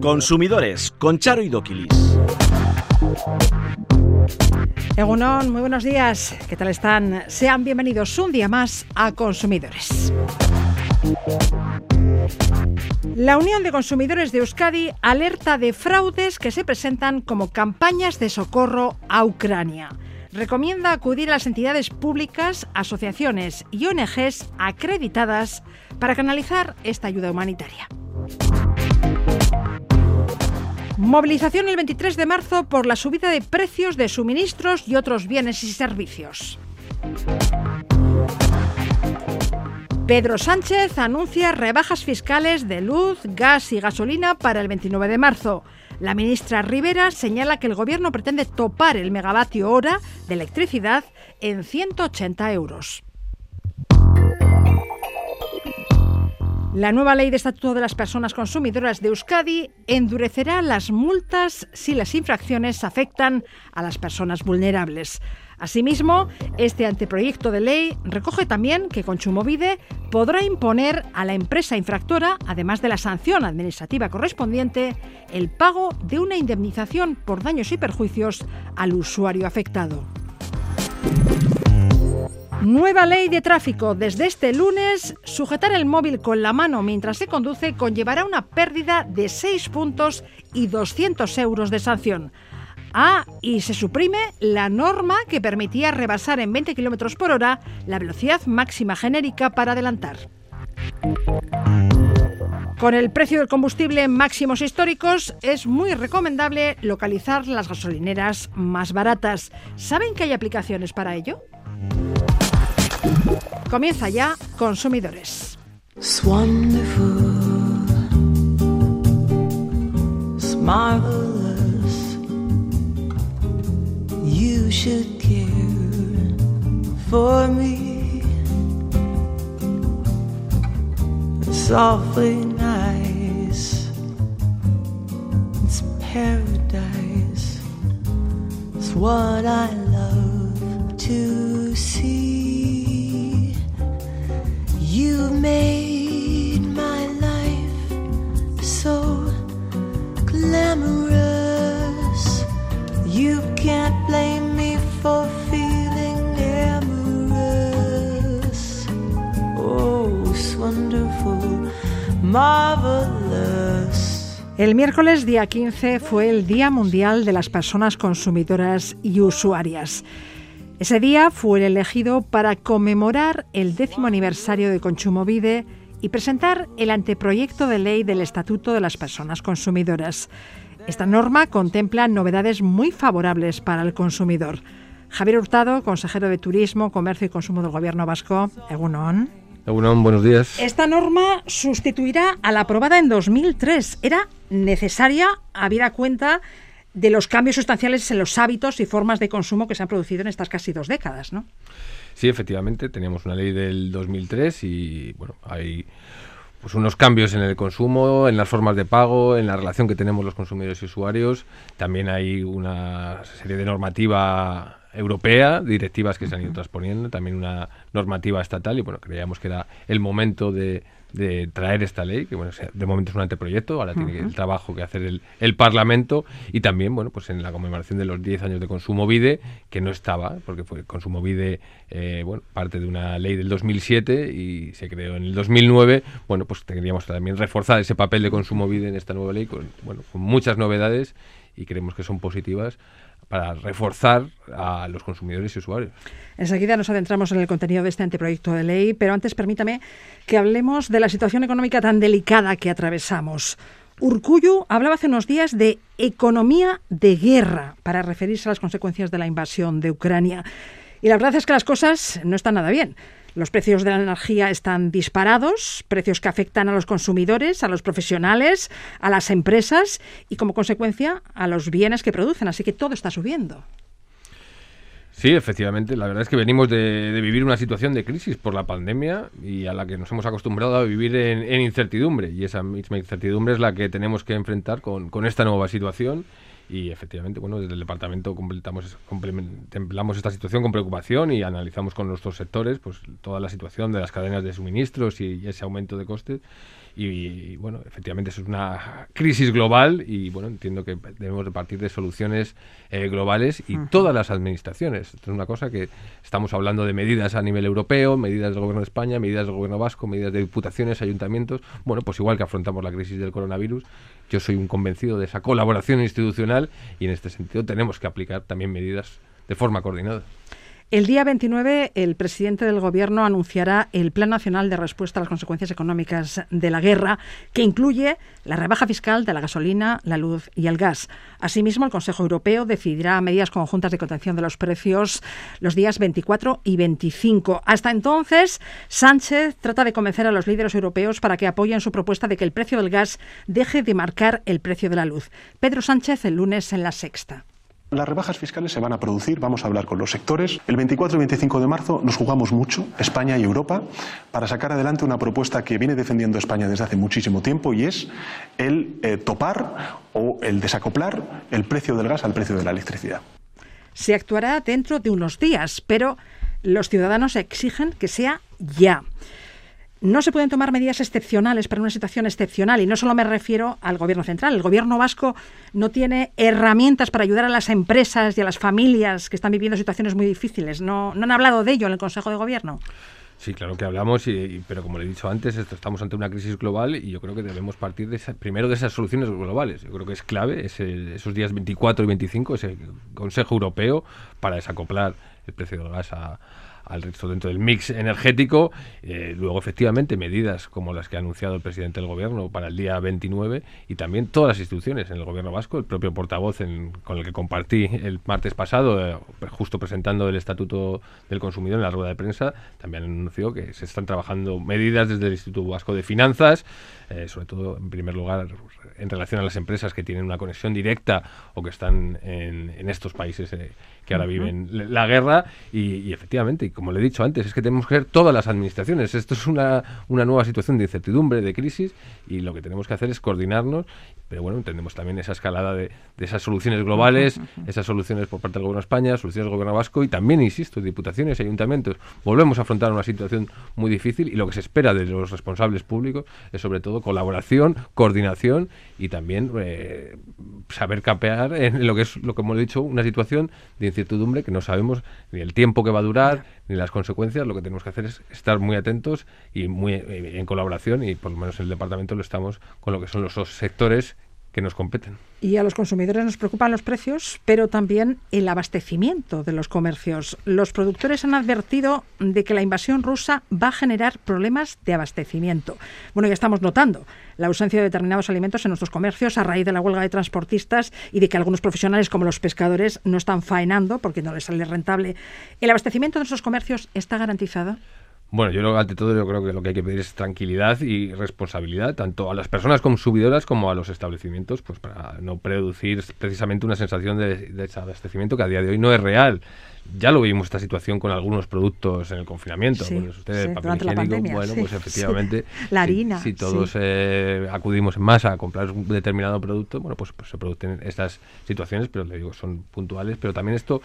Consumidores con Charo y Doquilis. Egunon, muy buenos días. ¿Qué tal están? Sean bienvenidos un día más a Consumidores. La Unión de Consumidores de Euskadi alerta de fraudes que se presentan como campañas de socorro a Ucrania. Recomienda acudir a las entidades públicas, asociaciones y ONGs acreditadas para canalizar esta ayuda humanitaria. Movilización el 23 de marzo por la subida de precios de suministros y otros bienes y servicios. Pedro Sánchez anuncia rebajas fiscales de luz, gas y gasolina para el 29 de marzo. La ministra Rivera señala que el gobierno pretende topar el megavatio hora de electricidad en 180 euros. La nueva ley de Estatuto de las Personas Consumidoras de Euskadi endurecerá las multas si las infracciones afectan a las personas vulnerables. Asimismo, este anteproyecto de ley recoge también que Conchumovide podrá imponer a la empresa infractora, además de la sanción administrativa correspondiente, el pago de una indemnización por daños y perjuicios al usuario afectado. Nueva ley de tráfico. Desde este lunes, sujetar el móvil con la mano mientras se conduce conllevará una pérdida de 6 puntos y 200 euros de sanción. Ah, y se suprime la norma que permitía rebasar en 20 km por hora la velocidad máxima genérica para adelantar. Con el precio del combustible máximos históricos, es muy recomendable localizar las gasolineras más baratas. ¿Saben que hay aplicaciones para ello? Comienza ya Consumidores. You should care for me. It's awfully nice. It's paradise. It's what I love to You made my life so glamorous. You can't blame me for feeling amorous. Oh, it's wonderful, marvelous. El miércoles día 15 fue el Día Mundial de las Personas Consumidoras y Usuarias. Ese día fue el elegido para conmemorar el décimo aniversario de Conchumovide y presentar el anteproyecto de ley del Estatuto de las Personas Consumidoras. Esta norma contempla novedades muy favorables para el consumidor. Javier Hurtado, consejero de Turismo, Comercio y Consumo del Gobierno Vasco. Egunon. Egunon, buenos días. Esta norma sustituirá a la aprobada en 2003. Era necesaria, habida cuenta de los cambios sustanciales en los hábitos y formas de consumo que se han producido en estas casi dos décadas, ¿no? Sí, efectivamente, teníamos una ley del 2003 y bueno, hay pues unos cambios en el consumo, en las formas de pago, en la relación que tenemos los consumidores y usuarios. También hay una serie de normativa europea, directivas que se han ido transponiendo, también una normativa estatal y bueno, creíamos que era el momento de, de traer esta ley, que bueno, de momento es un anteproyecto, ahora tiene el trabajo que hacer el, el, Parlamento y también, bueno, pues en la conmemoración de los 10 años de Consumo Vide, que no estaba, porque fue Consumo Vide, eh, bueno, parte de una ley del 2007 y se creó en el 2009, bueno, pues queríamos también reforzar ese papel de Consumo Vide en esta nueva ley, con, bueno, con muchas novedades y creemos que son positivas para reforzar a los consumidores y usuarios. Enseguida nos adentramos en el contenido de este anteproyecto de ley, pero antes permítame que hablemos de la situación económica tan delicada que atravesamos. Urcuyu hablaba hace unos días de economía de guerra para referirse a las consecuencias de la invasión de Ucrania. Y la verdad es que las cosas no están nada bien. Los precios de la energía están disparados, precios que afectan a los consumidores, a los profesionales, a las empresas y como consecuencia a los bienes que producen. Así que todo está subiendo. Sí, efectivamente. La verdad es que venimos de, vivir una situación de crisis por la pandemia y a la que nos hemos acostumbrado a vivir en, en incertidumbre. Y esa misma incertidumbre es la que tenemos que enfrentar con, con esta nueva situación. Y efectivamente, bueno, desde el departamento completamos, contemplamos esta situación con preocupación y analizamos con nuestros sectores pues toda la situación de las cadenas de suministros y ese aumento de costes y, bueno, efectivamente es una crisis global y bueno, entiendo que debemos de partir de soluciones eh, globales y todas las administraciones. Esto es una cosa que estamos hablando de medidas a nivel europeo, medidas del gobierno de España, medidas del gobierno vasco, medidas de diputaciones, ayuntamientos. Bueno, pues igual que afrontamos la crisis del coronavirus, yo soy un convencido de esa colaboración institucional y en este sentido tenemos que aplicar también medidas de forma coordinada. El día 29, el presidente del Gobierno anunciará el Plan Nacional de Respuesta a las Consecuencias Económicas de la Guerra, que incluye la rebaja fiscal de la gasolina, la luz y el gas. Asimismo, el Consejo Europeo decidirá medidas conjuntas de contención de los precios los días 24 y 25. Hasta entonces, Sánchez trata de convencer a los líderes europeos para que apoyen su propuesta de que el precio del gas deje de marcar el precio de la luz. Pedro Sánchez el lunes en la sexta. Las rebajas fiscales se van a producir, vamos a hablar con los sectores. El 24 y 25 de marzo nos jugamos mucho, España y Europa, para sacar adelante una propuesta que viene defendiendo España desde hace muchísimo tiempo y es el eh, topar o el desacoplar el precio del gas al precio de la electricidad. Se actuará dentro de unos días, pero los ciudadanos exigen que sea ya no se pueden tomar medidas excepcionales para una situación excepcional. Y no solo me refiero al gobierno central. El gobierno vasco no tiene herramientas para ayudar a las empresas y a las familias que están viviendo situaciones muy difíciles. No, no han hablado de ello en el Consejo de Gobierno. Sí, claro que hablamos, y, pero como le he dicho antes, estamos ante una crisis global y yo creo que debemos partir de primero de esas soluciones globales. Yo creo que es clave esos días 24 y 25, ese Consejo Europeo para desacoplar el precio del gas a, al resto dentro del mix energético. Eh, luego, efectivamente, medidas como las que ha anunciado el presidente del gobierno para el día 29 y también todas las instituciones en el gobierno vasco, el propio portavoz con el que compartí el martes pasado, eh, justo presentando el Estatuto del Consumidor en la rueda de prensa, también anunció que se están trabajando medidas desde el Instituto Vasco de Finanzas, eh, sobre todo, en primer lugar, en relación a las empresas que tienen una conexión directa o que están en, en estos países que ahora viven la guerra y, efectivamente, como le he dicho antes, es que tenemos que ver todas las administraciones. Esto es una, una nueva situación de incertidumbre, de crisis y lo que tenemos que hacer es coordinarnos, pero bueno, entendemos también esa escalada de, de esas soluciones globales, esas soluciones por parte del Gobierno de España, soluciones del Gobierno vasco y también, insisto, diputaciones y ayuntamientos. Volvemos a afrontar una situación muy difícil y lo que se espera de los responsables públicos es sobre todo colaboración, coordinación y también eh, saber capear en lo que es, lo que hemos dicho, una situación de incertidumbre que no sabemos ni el tiempo que va a durar, ni las consecuencias. Lo que tenemos que hacer es estar muy atentos y muy eh, en colaboración, y por lo menos en el departamento lo estamos con lo que son los sectores que nos competen. Y a los consumidores nos preocupan los precios, pero también el abastecimiento de los comercios. Los productores han advertido de que la invasión rusa va a generar problemas de abastecimiento. Bueno, ya estamos notando la ausencia de determinados alimentos en nuestros comercios a raíz de la huelga de transportistas y de que algunos profesionales como los pescadores no están faenando porque no les sale rentable. ¿El abastecimiento de nuestros comercios está garantizado? Bueno, yo ante todo yo creo que lo que hay que pedir es tranquilidad y responsabilidad tanto a las personas consumidoras como a los establecimientos, pues para no producir precisamente una sensación de, de desabastecimiento que a día de hoy no es real ya lo vimos esta situación con algunos productos en el confinamiento. Sí, pues ustedes, sí, papel higiénico, bueno, pues efectivamente. La harina. Si, todos eh, acudimos en masa a comprar un determinado producto, bueno, pues, pues, se producen estas situaciones, pero le digo, son puntuales. Pero también esto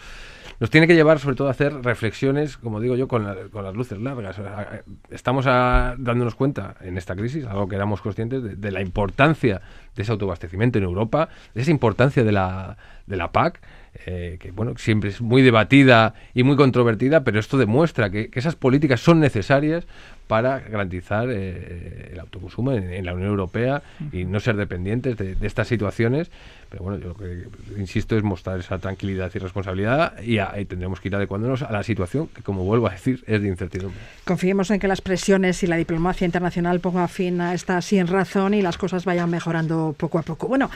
nos tiene que llevar, sobre todo, a hacer reflexiones, como digo yo, con, con las luces largas. Estamos dándonos cuenta en esta crisis, algo que éramos conscientes, de, de la importancia de ese autoabastecimiento en Europa, de esa importancia de la, de la PAC eh, que bueno, siempre es muy debatida y muy controvertida, pero esto demuestra que, esas políticas son necesarias para garantizar eh, el autoconsumo en, la Unión Europea y no ser dependientes de, estas situaciones. Pero bueno, yo lo que insisto es mostrar esa tranquilidad y responsabilidad y, ahí tendremos que ir adecuándonos a la situación que, como vuelvo a decir, es de incertidumbre. Confiemos en que las presiones y la diplomacia internacional pongan fin a esta sin razón y las cosas vayan mejorando poco a poco. Bueno,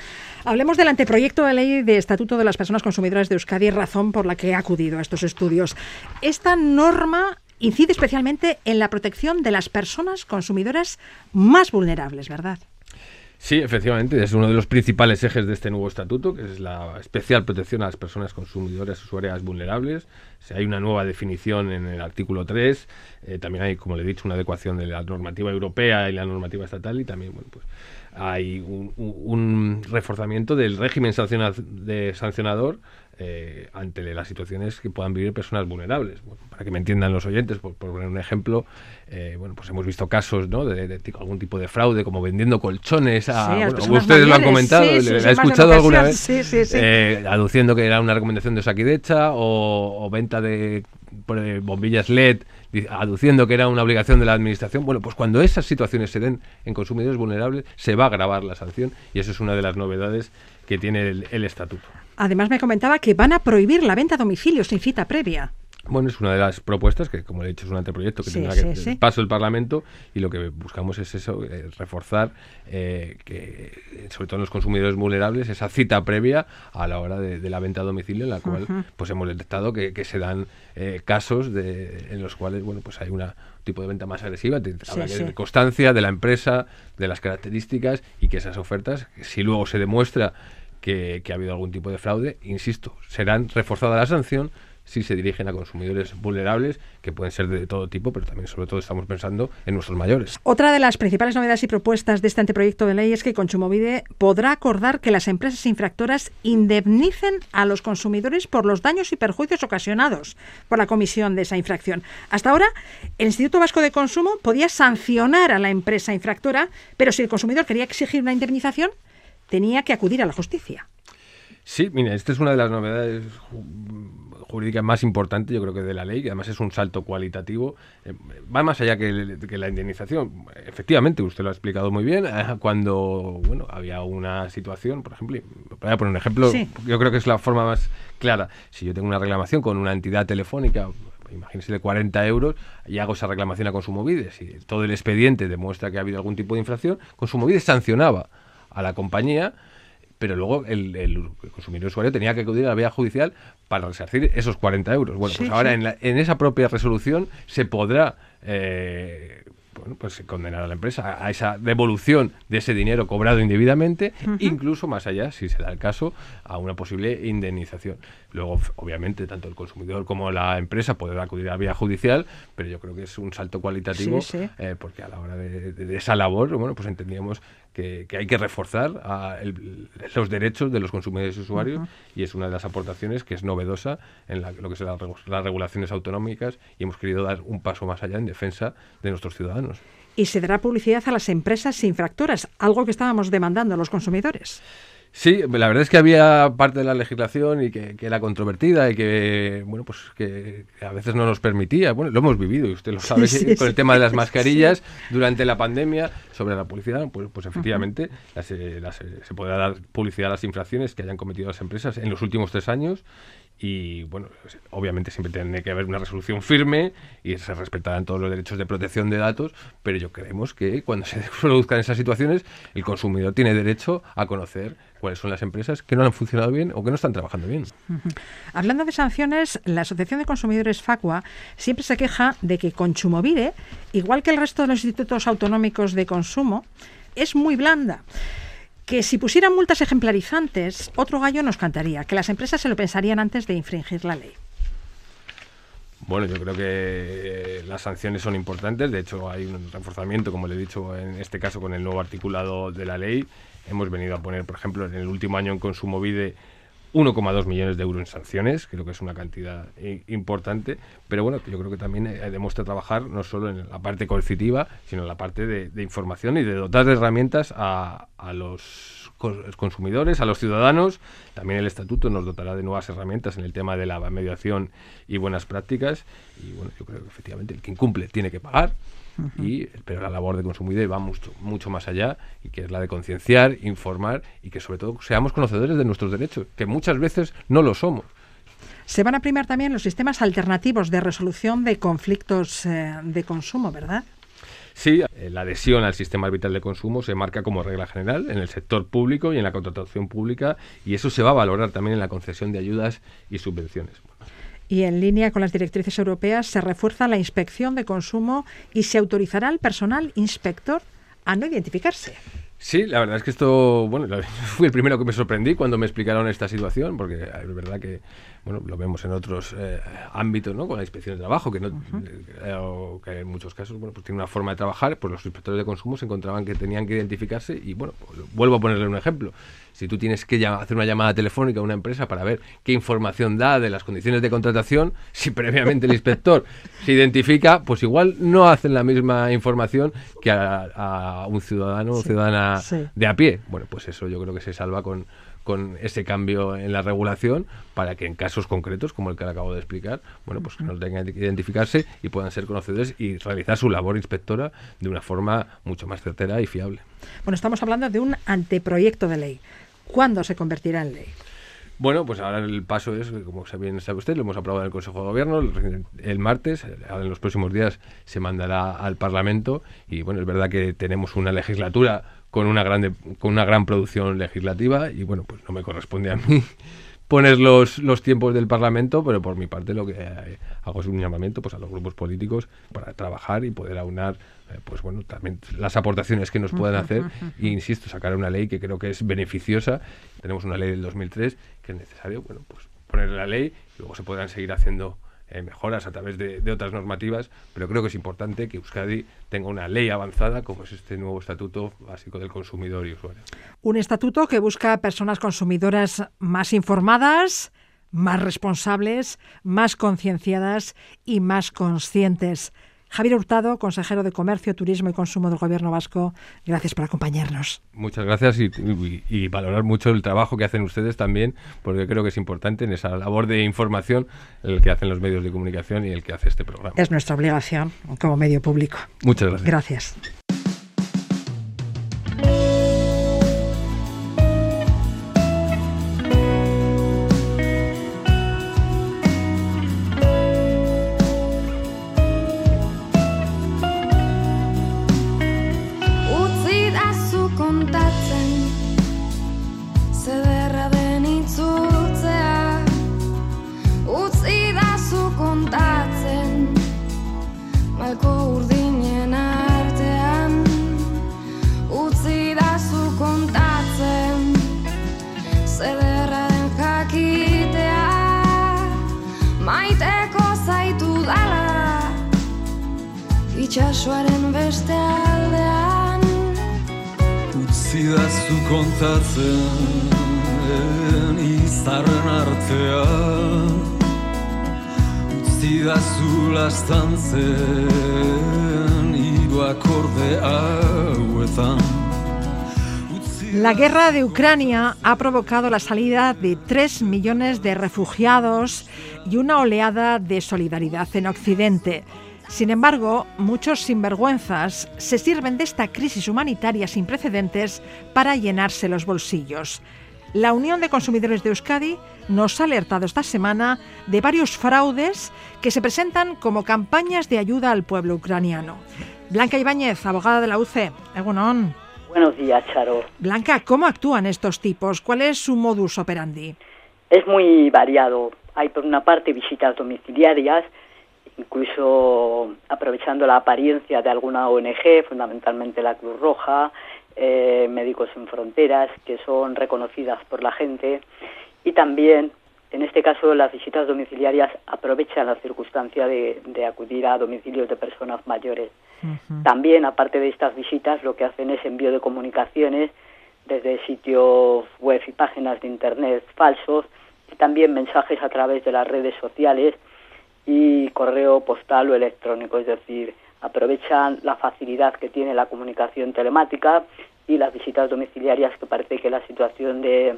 hablemos del anteproyecto de ley de Estatuto de las Personas Consumidoras de Euskadi, razón por la que he acudido a estos estudios. Esta norma incide especialmente en la protección de las personas consumidoras más vulnerables, ¿verdad? Sí, efectivamente, es uno de los principales ejes de este nuevo estatuto, que es la especial protección a las personas consumidoras usuarias vulnerables. hay una nueva definición en el artículo 3, eh, también hay, como le he dicho, una adecuación de la normativa europea y la normativa estatal y también, bueno, pues hay un, reforzamiento del régimen de sancionador eh, ante las situaciones que puedan vivir personas vulnerables. para que me entiendan los oyentes, por, poner un ejemplo, eh, bueno, pues hemos visto casos ¿no? de, algún tipo de fraude, como vendiendo colchones a... ustedes lo han comentado, sí, he escuchado alguna vez, eh, aduciendo que era una recomendación de Saquidecha o, o venta de bombillas LED aduciendo que era una obligación de la administración. Bueno, pues cuando esas situaciones se den en consumidores vulnerables, se va a agravar la sanción y eso es una de las novedades que tiene el estatuto. Además me comentaba que van a prohibir la venta a domicilio sin cita previa. Bueno, es una de las propuestas que, como he dicho, es un anteproyecto que tendrá que paso el Parlamento y lo que buscamos es eso, eh, reforzar eh, que, sobre todo en los consumidores vulnerables, esa cita previa a la hora de, la venta a domicilio, en la cual pues hemos detectado que, se dan eh, casos de, en los cuales bueno pues hay un tipo de venta más agresiva, habrá que de constancia de la empresa, de las características y que esas ofertas, si luego se demuestra que, ha habido algún tipo de fraude, insisto, serán reforzada la sanción si se dirigen a consumidores vulnerables, que pueden ser de todo tipo, pero también sobre todo estamos pensando en nuestros mayores. Otra de las principales novedades y propuestas de este anteproyecto de ley es que Consumovide podrá acordar que las empresas infractoras indemnicen a los consumidores por los daños y perjuicios ocasionados por la comisión de esa infracción. Hasta ahora, el Instituto Vasco de Consumo podía sancionar a la empresa infractora, pero si el consumidor quería exigir una indemnización, tenía que acudir a la justicia. Sí, mira, esta es una de las novedades jurídicas más importantes, yo creo que de la ley, que además es un salto cualitativo. Eh, va más allá que, la indemnización. Efectivamente, usted lo ha explicado muy bien. Eh, cuando bueno, había una situación, por ejemplo, voy a poner un ejemplo, yo creo que es la forma más clara. Si yo tengo una reclamación con una entidad telefónica, imagínese de 40 euros, y hago esa reclamación a Consumovides, y todo el expediente demuestra que ha habido algún tipo de infracción, Consumovides sancionaba a la compañía, pero luego el, consumidor usuario tenía que acudir a la vía judicial para resarcir esos 40 euros. Bueno, pues ahora en, en, esa propia resolución se podrá eh, bueno, pues condenar a la empresa a, esa devolución de ese dinero cobrado indebidamente, incluso más allá, si se da el caso, a una posible indemnización. Luego, obviamente, tanto el consumidor como la empresa podrán acudir a la vía judicial, pero yo creo que es un salto cualitativo, eh, porque a la hora de, esa labor, bueno, pues entendíamos que, hay que reforzar los derechos de los consumidores y usuarios, y es una de las aportaciones que es novedosa en lo que son las regulaciones autonómicas, y hemos querido dar un paso más allá en defensa de nuestros ciudadanos. Y se dará publicidad a las empresas infractoras, algo que estábamos demandando los consumidores. Sí, la verdad es que había parte de la legislación y que, era controvertida y que bueno pues que, a veces no nos permitía. Bueno, lo hemos vivido y usted lo sabe con el tema de las mascarillas durante la pandemia sobre la publicidad. Pues, pues efectivamente eh, se podrá dar publicidad a las infracciones que hayan cometido las empresas en los últimos tres años y bueno, obviamente siempre tiene que haber una resolución firme y se respetarán todos los derechos de protección de datos, pero yo creemos que cuando se produzcan esas situaciones, el consumidor tiene derecho a conocer cuáles son las empresas que no han funcionado bien o que no están trabajando bien. Hablando de sanciones, la Asociación de Consumidores Facua siempre se queja de que Consumovide, igual que el resto de los institutos autonómicos de consumo, es muy blanda que si pusieran multas ejemplarizantes, otro gallo nos cantaría, que las empresas se lo pensarían antes de infringir la ley. Bueno, yo creo que eh, las sanciones son importantes. De hecho, hay un reforzamiento, como le he dicho, en este caso con el nuevo articulado de la ley. Hemos venido a poner, por ejemplo, en el último año en Consumo Vide 1,2 millones de euros en sanciones, creo que es una cantidad importante, pero bueno, yo creo que también eh, demuestra trabajar no solo en la parte coercitiva, sino en la parte de, información y de dotar de herramientas a, los consumidores, a los ciudadanos. También el estatuto nos dotará de nuevas herramientas en el tema de la mediación y buenas prácticas. Y bueno, yo creo que efectivamente el que incumple tiene que pagar y, pero la labor de consumidor va mucho, mucho más allá y que es la de concienciar, informar y que sobre todo seamos conocedores de nuestros derechos, que muchas veces no lo somos. Se van a primar también los sistemas alternativos de resolución de conflictos eh, de consumo, ¿verdad? Sí, eh, la adhesión al sistema arbitral de consumo se marca como regla general en el sector público y en la contratación pública y eso se va a valorar también en la concesión de ayudas y subvenciones. Y en línea con las directrices europeas se refuerza la inspección de consumo y se autorizará al personal inspector a no identificarse. Sí, la verdad es que esto, bueno, fui el primero que me sorprendí cuando me explicaron esta situación, porque es verdad que, bueno, lo vemos en otros eh, ámbitos, ¿no? Con la inspección de trabajo, que no, que en muchos casos, bueno, pues tiene una forma de trabajar, pues los inspectores de consumo se encontraban que tenían que identificarse y, bueno, pues, vuelvo a ponerle un ejemplo. Si tú tienes que hacer una llamada telefónica a una empresa para ver qué información da de las condiciones de contratación, si previamente el inspector se identifica, pues igual no hacen la misma información que a, a un ciudadano o Sí, ciudadana sí. de a pie. Bueno, pues eso yo creo que se salva con, con ese cambio en la regulación para que en casos concretos, como el que le acabo de explicar, bueno, pues que no tengan que identificarse y puedan ser conocedores y realizar su labor inspectora de una forma mucho más certera y fiable. Bueno, estamos hablando de un anteproyecto de ley. ¿Cuándo se convertirá en ley? Bueno, pues ahora el paso es, como bien sabe usted, lo hemos aprobado en el Consejo de Gobierno el, el martes, en los próximos días se mandará al Parlamento y bueno, es verdad que tenemos una legislatura con una grande con una gran producción legislativa y bueno, pues no me corresponde a mí poner los, los tiempos del Parlamento, pero por mi parte lo que eh, hago es un llamamiento pues a los grupos políticos para trabajar y poder aunar eh, pues bueno, también las aportaciones que nos puedan hacer e insisto, sacar una ley que creo que es beneficiosa. Tenemos una ley del 2003 que es necesario, bueno, pues poner la ley y luego se podrán seguir haciendo eh, mejoras a través de, de otras normativas, pero creo que es importante que Euskadi tenga una ley avanzada como es este nuevo estatuto básico del consumidor y usuario. Un estatuto que busca personas consumidoras más informadas, más responsables, más concienciadas y más conscientes. Javier Hurtado, consejero de Comercio, Turismo y Consumo del Gobierno Vasco, gracias por acompañarnos. Muchas gracias y, y- y valorar mucho el trabajo que hacen ustedes también, porque creo que es importante en esa labor de información el que hacen los medios de comunicación y el que hace este programa. Es nuestra obligación como medio público. Muchas gracias. Gracias. Utzi La guerra de Ucrania ha provocado la salida de 3 millones de refugiados y una oleada de solidaridad en Occidente. Sin embargo, muchos sinvergüenzas se sirven de esta crisis humanitaria sin precedentes para llenarse los bolsillos. La Unión de Consumidores de Euskadi nos ha alertado esta semana de varios fraudes que se presentan como campañas de ayuda al pueblo ucraniano. Blanca Ibáñez, abogada de la UCE. Egunon. Buenos días, Charo. Blanca, ¿cómo actúan estos tipos? ¿Cuál es su modus operandi? Es muy variado. Hay por una parte visitas domiciliarias, incluso aprovechando la apariencia de alguna ONG, fundamentalmente la Cruz Roja, eh, Médicos Sin Fronteras, que son reconocidas por la gente, y también, en este caso, las visitas domiciliarias aprovechan la circunstancia de, de acudir a domicilios de personas mayores. También, aparte de estas visitas, lo que hacen es envío de comunicaciones desde sitios web y páginas de Internet falsos y también mensajes a través de las redes sociales y correo postal o electrónico, es decir, aprovechan la facilidad que tiene la comunicación telemática y las visitas domiciliarias que parece que la situación de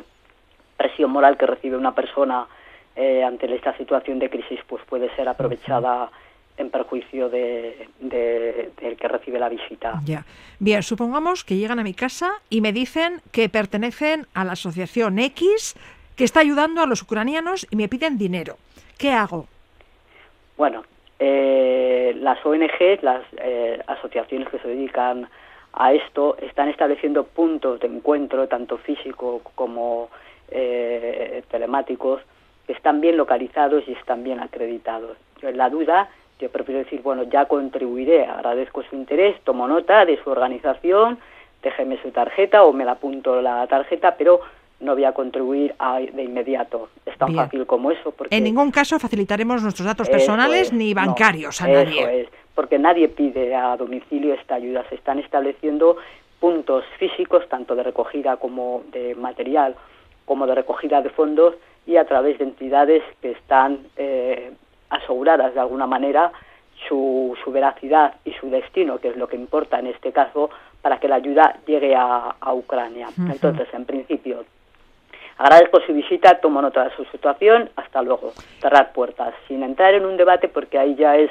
presión moral que recibe una persona eh, ante esta situación de crisis pues puede ser aprovechada en perjuicio de, de- del que recibe la visita. Ya. Bien, supongamos que llegan a mi casa y me dicen que pertenecen a la asociación X que está ayudando a los ucranianos y me piden dinero. ¿Qué hago? Bueno, eh, las ONG, las eh, asociaciones que se dedican a esto, están estableciendo puntos de encuentro, tanto físico como eh, telemáticos, que están bien localizados y están bien acreditados. Yo en la duda, yo prefiero decir, bueno, ya contribuiré, agradezco su interés, tomo nota de su organización, déjeme su tarjeta o me la apunto la tarjeta, pero no voy a contribuir a- de inmediato. Es tan Bien. fácil como eso. Porque En ningún caso facilitaremos nuestros datos personales es, ni no, bancarios a eso nadie. es, porque nadie pide a domicilio esta ayuda. Se están estableciendo puntos físicos, tanto de recogida como de material, como de recogida de fondos, y a través de entidades que están eh, aseguradas de alguna manera su, su veracidad y su destino, que es lo que importa en este caso, para que la ayuda llegue a, a Ucrania. Entonces, en principio, Agradezco su visita, tomo nota de su situación, hasta luego. Cerrar puertas, sin entrar en un debate porque ahí ya es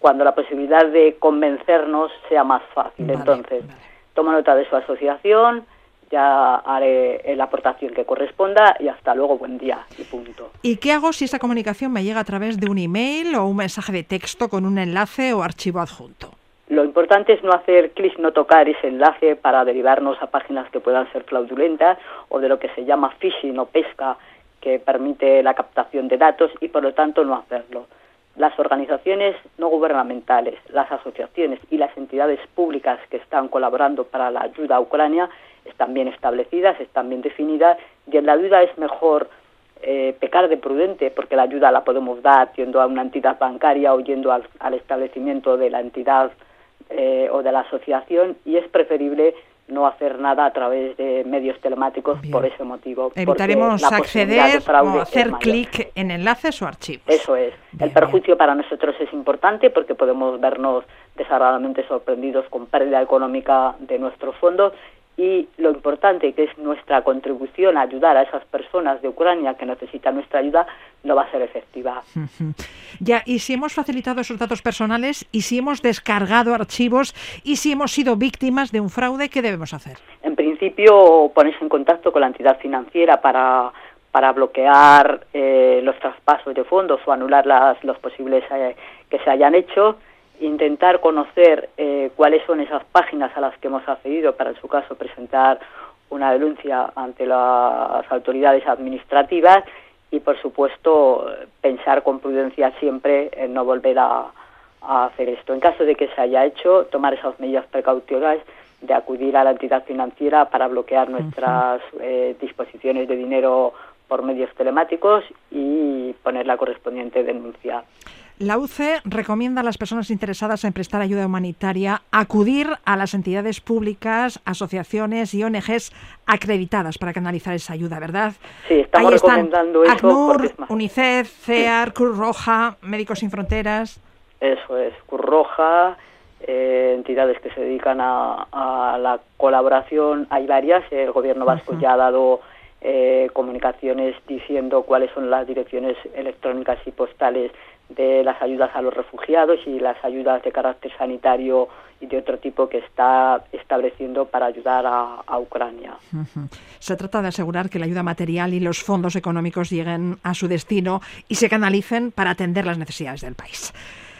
cuando la posibilidad de convencernos sea más fácil. Vale, Entonces, vale. tomo nota de su asociación, ya haré la aportación que corresponda y hasta luego, buen día y punto. ¿Y qué hago si esa comunicación me llega a través de un email o un mensaje de texto con un enlace o archivo adjunto? Lo importante es no hacer clic, no tocar ese enlace para derivarnos a páginas que puedan ser fraudulentas o de lo que se llama phishing o pesca, que permite la captación de datos y por lo tanto no hacerlo. Las organizaciones no gubernamentales, las asociaciones y las entidades públicas que están colaborando para la ayuda a Ucrania están bien establecidas, están bien definidas y en la ayuda es mejor eh, pecar de prudente porque la ayuda la podemos dar yendo a una entidad bancaria o yendo al, al establecimiento de la entidad eh, o de la asociación y es preferible no hacer nada a través de medios telemáticos Bien. por ese motivo. Evitaremos acceder o hacer clic en enlaces o archivos. Eso es. Bien, el perjuicio para nosotros es importante porque podemos vernos desagradablemente sorprendidos con pérdida económica de nuestros fondos y lo importante que es nuestra contribución a ayudar a esas personas de Ucrania que necesitan nuestra ayuda no va a ser efectiva. Ya, y si hemos facilitado esos datos personales, y si hemos descargado archivos, y si hemos sido víctimas de un fraude, ¿qué debemos hacer? En principio, ponerse en contacto con la entidad financiera para, para bloquear eh, los traspasos de fondos o anular las, los posibles eh, que se hayan hecho. Intentar conocer eh, cuáles son esas páginas a las que hemos accedido para, en su caso, presentar una denuncia ante las autoridades administrativas y, por supuesto, pensar con prudencia siempre en no volver a, a hacer esto. En caso de que se haya hecho, tomar esas medidas precautorias de acudir a la entidad financiera para bloquear nuestras eh, disposiciones de dinero por medios telemáticos y poner la correspondiente denuncia. La UCE recomienda a las personas interesadas en prestar ayuda humanitaria acudir a las entidades públicas, asociaciones y ONGs acreditadas para canalizar esa ayuda, ¿verdad? Sí, estamos Ahí están recomendando eso ACNUR, UNICEF, CEAR, Cruz Roja, Médicos Sin Fronteras. Eso es, Cruz Roja, eh, entidades que se dedican a, a la colaboración, hay varias, el gobierno vasco ya ha dado eh, comunicaciones diciendo cuáles son las direcciones electrónicas y postales de las ayudas a los refugiados y las ayudas de carácter sanitario y de otro tipo que está estableciendo para ayudar a, a Ucrania. Se trata de asegurar que la ayuda material y los fondos económicos lleguen a su destino y se canalicen para atender las necesidades del país.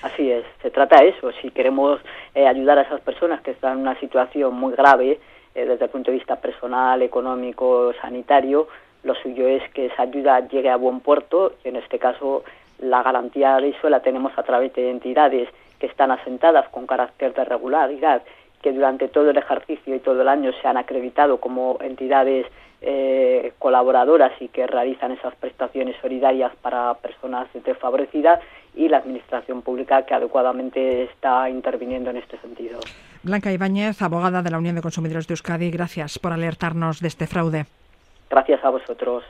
Así es, se trata de eso. Si queremos eh, ayudar a esas personas que están en una situación muy grave eh, desde el punto de vista personal, económico, sanitario, lo suyo es que esa ayuda llegue a buen puerto y en este caso la garantía de eso la tenemos a través de entidades que están asentadas con carácter de regularidad, que durante todo el ejercicio y todo el año se han acreditado como entidades eh, colaboradoras y que realizan esas prestaciones solidarias para personas desfavorecidas y la administración pública que adecuadamente está interviniendo en este sentido. Blanca Ibáñez, abogada de la Unión de Consumidores de Euskadi, gracias por alertarnos de este fraude. Gracias a vosotros.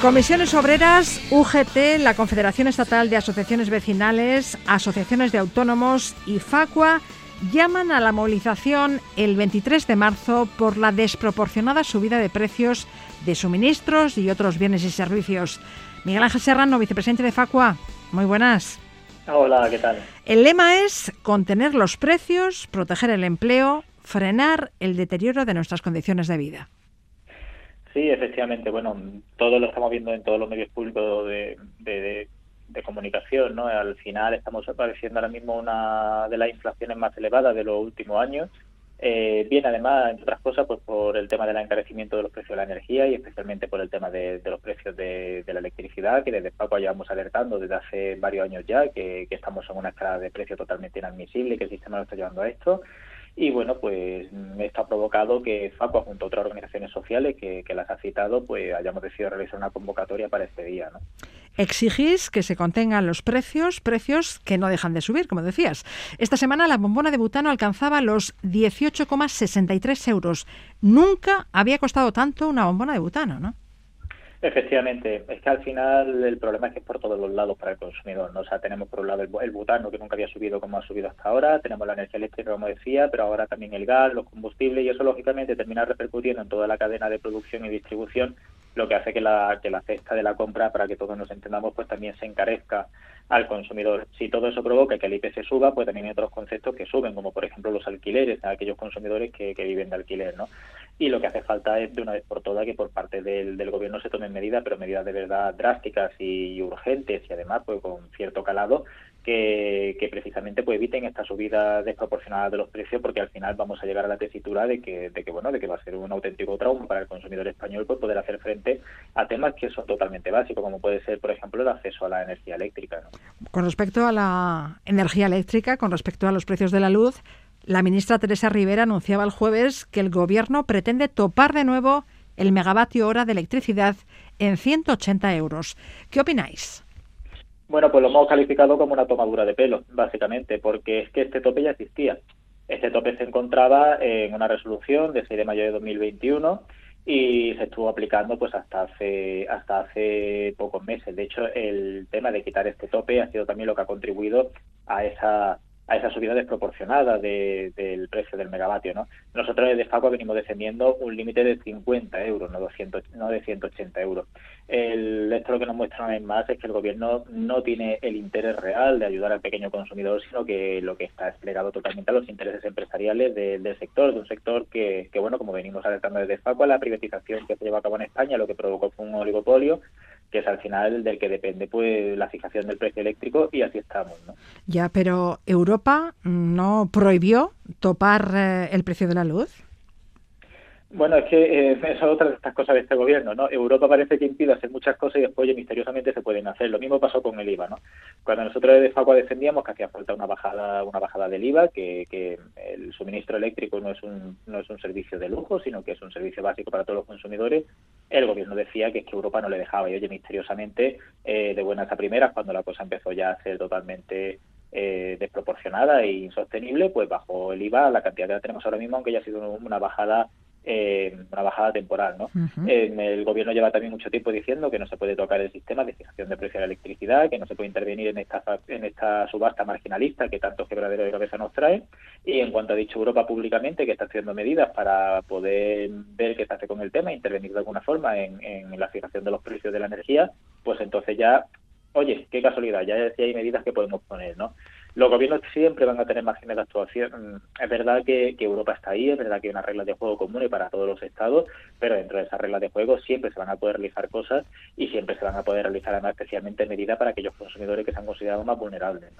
Comisiones Obreras, UGT, la Confederación Estatal de Asociaciones Vecinales, Asociaciones de Autónomos y FACUA llaman a la movilización el 23 de marzo por la desproporcionada subida de precios de suministros y otros bienes y servicios. Miguel Ángel Serrano, vicepresidente de FACUA, muy buenas. Hola, ¿qué tal? El lema es contener los precios, proteger el empleo, frenar el deterioro de nuestras condiciones de vida. Sí, efectivamente. Bueno, todo lo estamos viendo en todos los medios públicos de, de, comunicación, ¿no? Al final estamos padeciendo ahora mismo una de las inflaciones más elevadas de los últimos años. Eh, bien, además, entre otras cosas, pues por el tema del encarecimiento de los precios de la energía y especialmente por el tema de, los precios de, la electricidad, que desde Paco llevamos alertando desde hace varios años ya, que, que estamos en una escala de precio totalmente inadmisible y que el sistema lo está llevando a esto. Y bueno, pues esto ha provocado que FACUA, junto a otras organizaciones sociales que, que, las ha citado, pues hayamos decidido realizar una convocatoria para este día. ¿no? Exigís que se contengan los precios, precios que no dejan de subir, como decías. Esta semana la bombona de butano alcanzaba los 18,63 euros. Nunca había costado tanto una bombona de butano, ¿no? Efectivamente, es que al final el problema es que es por todos los lados para el consumidor. ¿no? O sea, tenemos por un lado el, el, butano, que nunca había subido como ha subido hasta ahora, tenemos la energía eléctrica, como decía, pero ahora también el gas, los combustibles, y eso lógicamente termina repercutiendo en toda la cadena de producción y distribución, lo que hace que la, que la cesta de la compra, para que todos nos entendamos, pues también se encarezca al consumidor. Si todo eso provoca que el IPC suba, pues también hay otros conceptos que suben, como por ejemplo los alquileres, aquellos consumidores que, que viven de alquiler, ¿no? y lo que hace falta es de una vez por todas que por parte del, del gobierno se tomen medidas, pero medidas de verdad drásticas y urgentes y además pues con cierto calado que, precisamente pues eviten esta subida desproporcionada de los precios porque al final vamos a llegar a la tesitura de que, bueno de que va a ser un auténtico trauma para el consumidor español pues poder hacer frente a temas que son totalmente básicos como puede ser por ejemplo el acceso a la energía eléctrica. Con respecto a la energía eléctrica, con respecto a los precios de la luz, la ministra Teresa Rivera anunciaba el jueves que el Gobierno pretende topar de nuevo el megavatio hora de electricidad en 180 euros. ¿Qué opináis? Bueno, pues lo hemos calificado como una tomadura de pelo, básicamente, porque es que este tope ya existía. Este tope se encontraba en una resolución de 6 de mayo de 2021 y se estuvo aplicando pues hasta hace hasta hace pocos meses. De hecho, el tema de quitar este tope ha sido también lo que ha contribuido a esa a esa subida desproporcionada de, del precio del megavatio. ¿no? Nosotros desde FACO venimos defendiendo un límite de 50 euros, no, 200, no de 180 euros. Esto lo que nos muestra una vez más es que el gobierno no tiene el interés real de ayudar al pequeño consumidor, sino que lo que está desplegado totalmente a los intereses empresariales de, del sector, de un sector que, que, bueno, como venimos alertando desde FACO, la privatización que se lleva a cabo en España lo que provocó fue un oligopolio que es al final del que depende pues la fijación del precio eléctrico y así estamos. ¿no? Ya, pero Europa no prohibió topar eh, el precio de la luz. Bueno, es que eh, esa es otra de estas cosas de este gobierno, ¿no? Europa parece que impide hacer muchas cosas y después misteriosamente se pueden hacer. Lo mismo pasó con el IVA, ¿no? Cuando nosotros de Facua defendíamos que hacía falta una bajada, una bajada del IVA, que, que el suministro eléctrico no es un no es un servicio de lujo, sino que es un servicio básico para todos los consumidores. El gobierno decía que es que Europa no le dejaba y oye misteriosamente eh, de buenas a primeras cuando la cosa empezó ya a ser totalmente eh, desproporcionada e insostenible, pues bajó el IVA la cantidad que la tenemos ahora mismo, aunque ya ha sido una bajada eh, una bajada temporal. ¿no? Uh -huh. eh, el gobierno lleva también mucho tiempo diciendo que no se puede tocar el sistema de fijación de precio de la electricidad, que no se puede intervenir en esta, en esta subasta marginalista que tanto quebradero de cabeza nos trae. Y en cuanto ha dicho Europa públicamente que está haciendo medidas para poder ver qué se hace con el tema e intervenir de alguna forma en, en la fijación de los precios de la energía, pues entonces ya, oye, qué casualidad, ya sí hay medidas que podemos poner, ¿no? Los gobiernos siempre van a tener márgenes de actuación. Es verdad que, que, Europa está ahí, es verdad que hay unas reglas de juego comunes para todos los estados, pero dentro de esas reglas de juego siempre se van a poder realizar cosas y siempre se van a poder realizar además especialmente medidas para aquellos consumidores que se han considerado más vulnerables.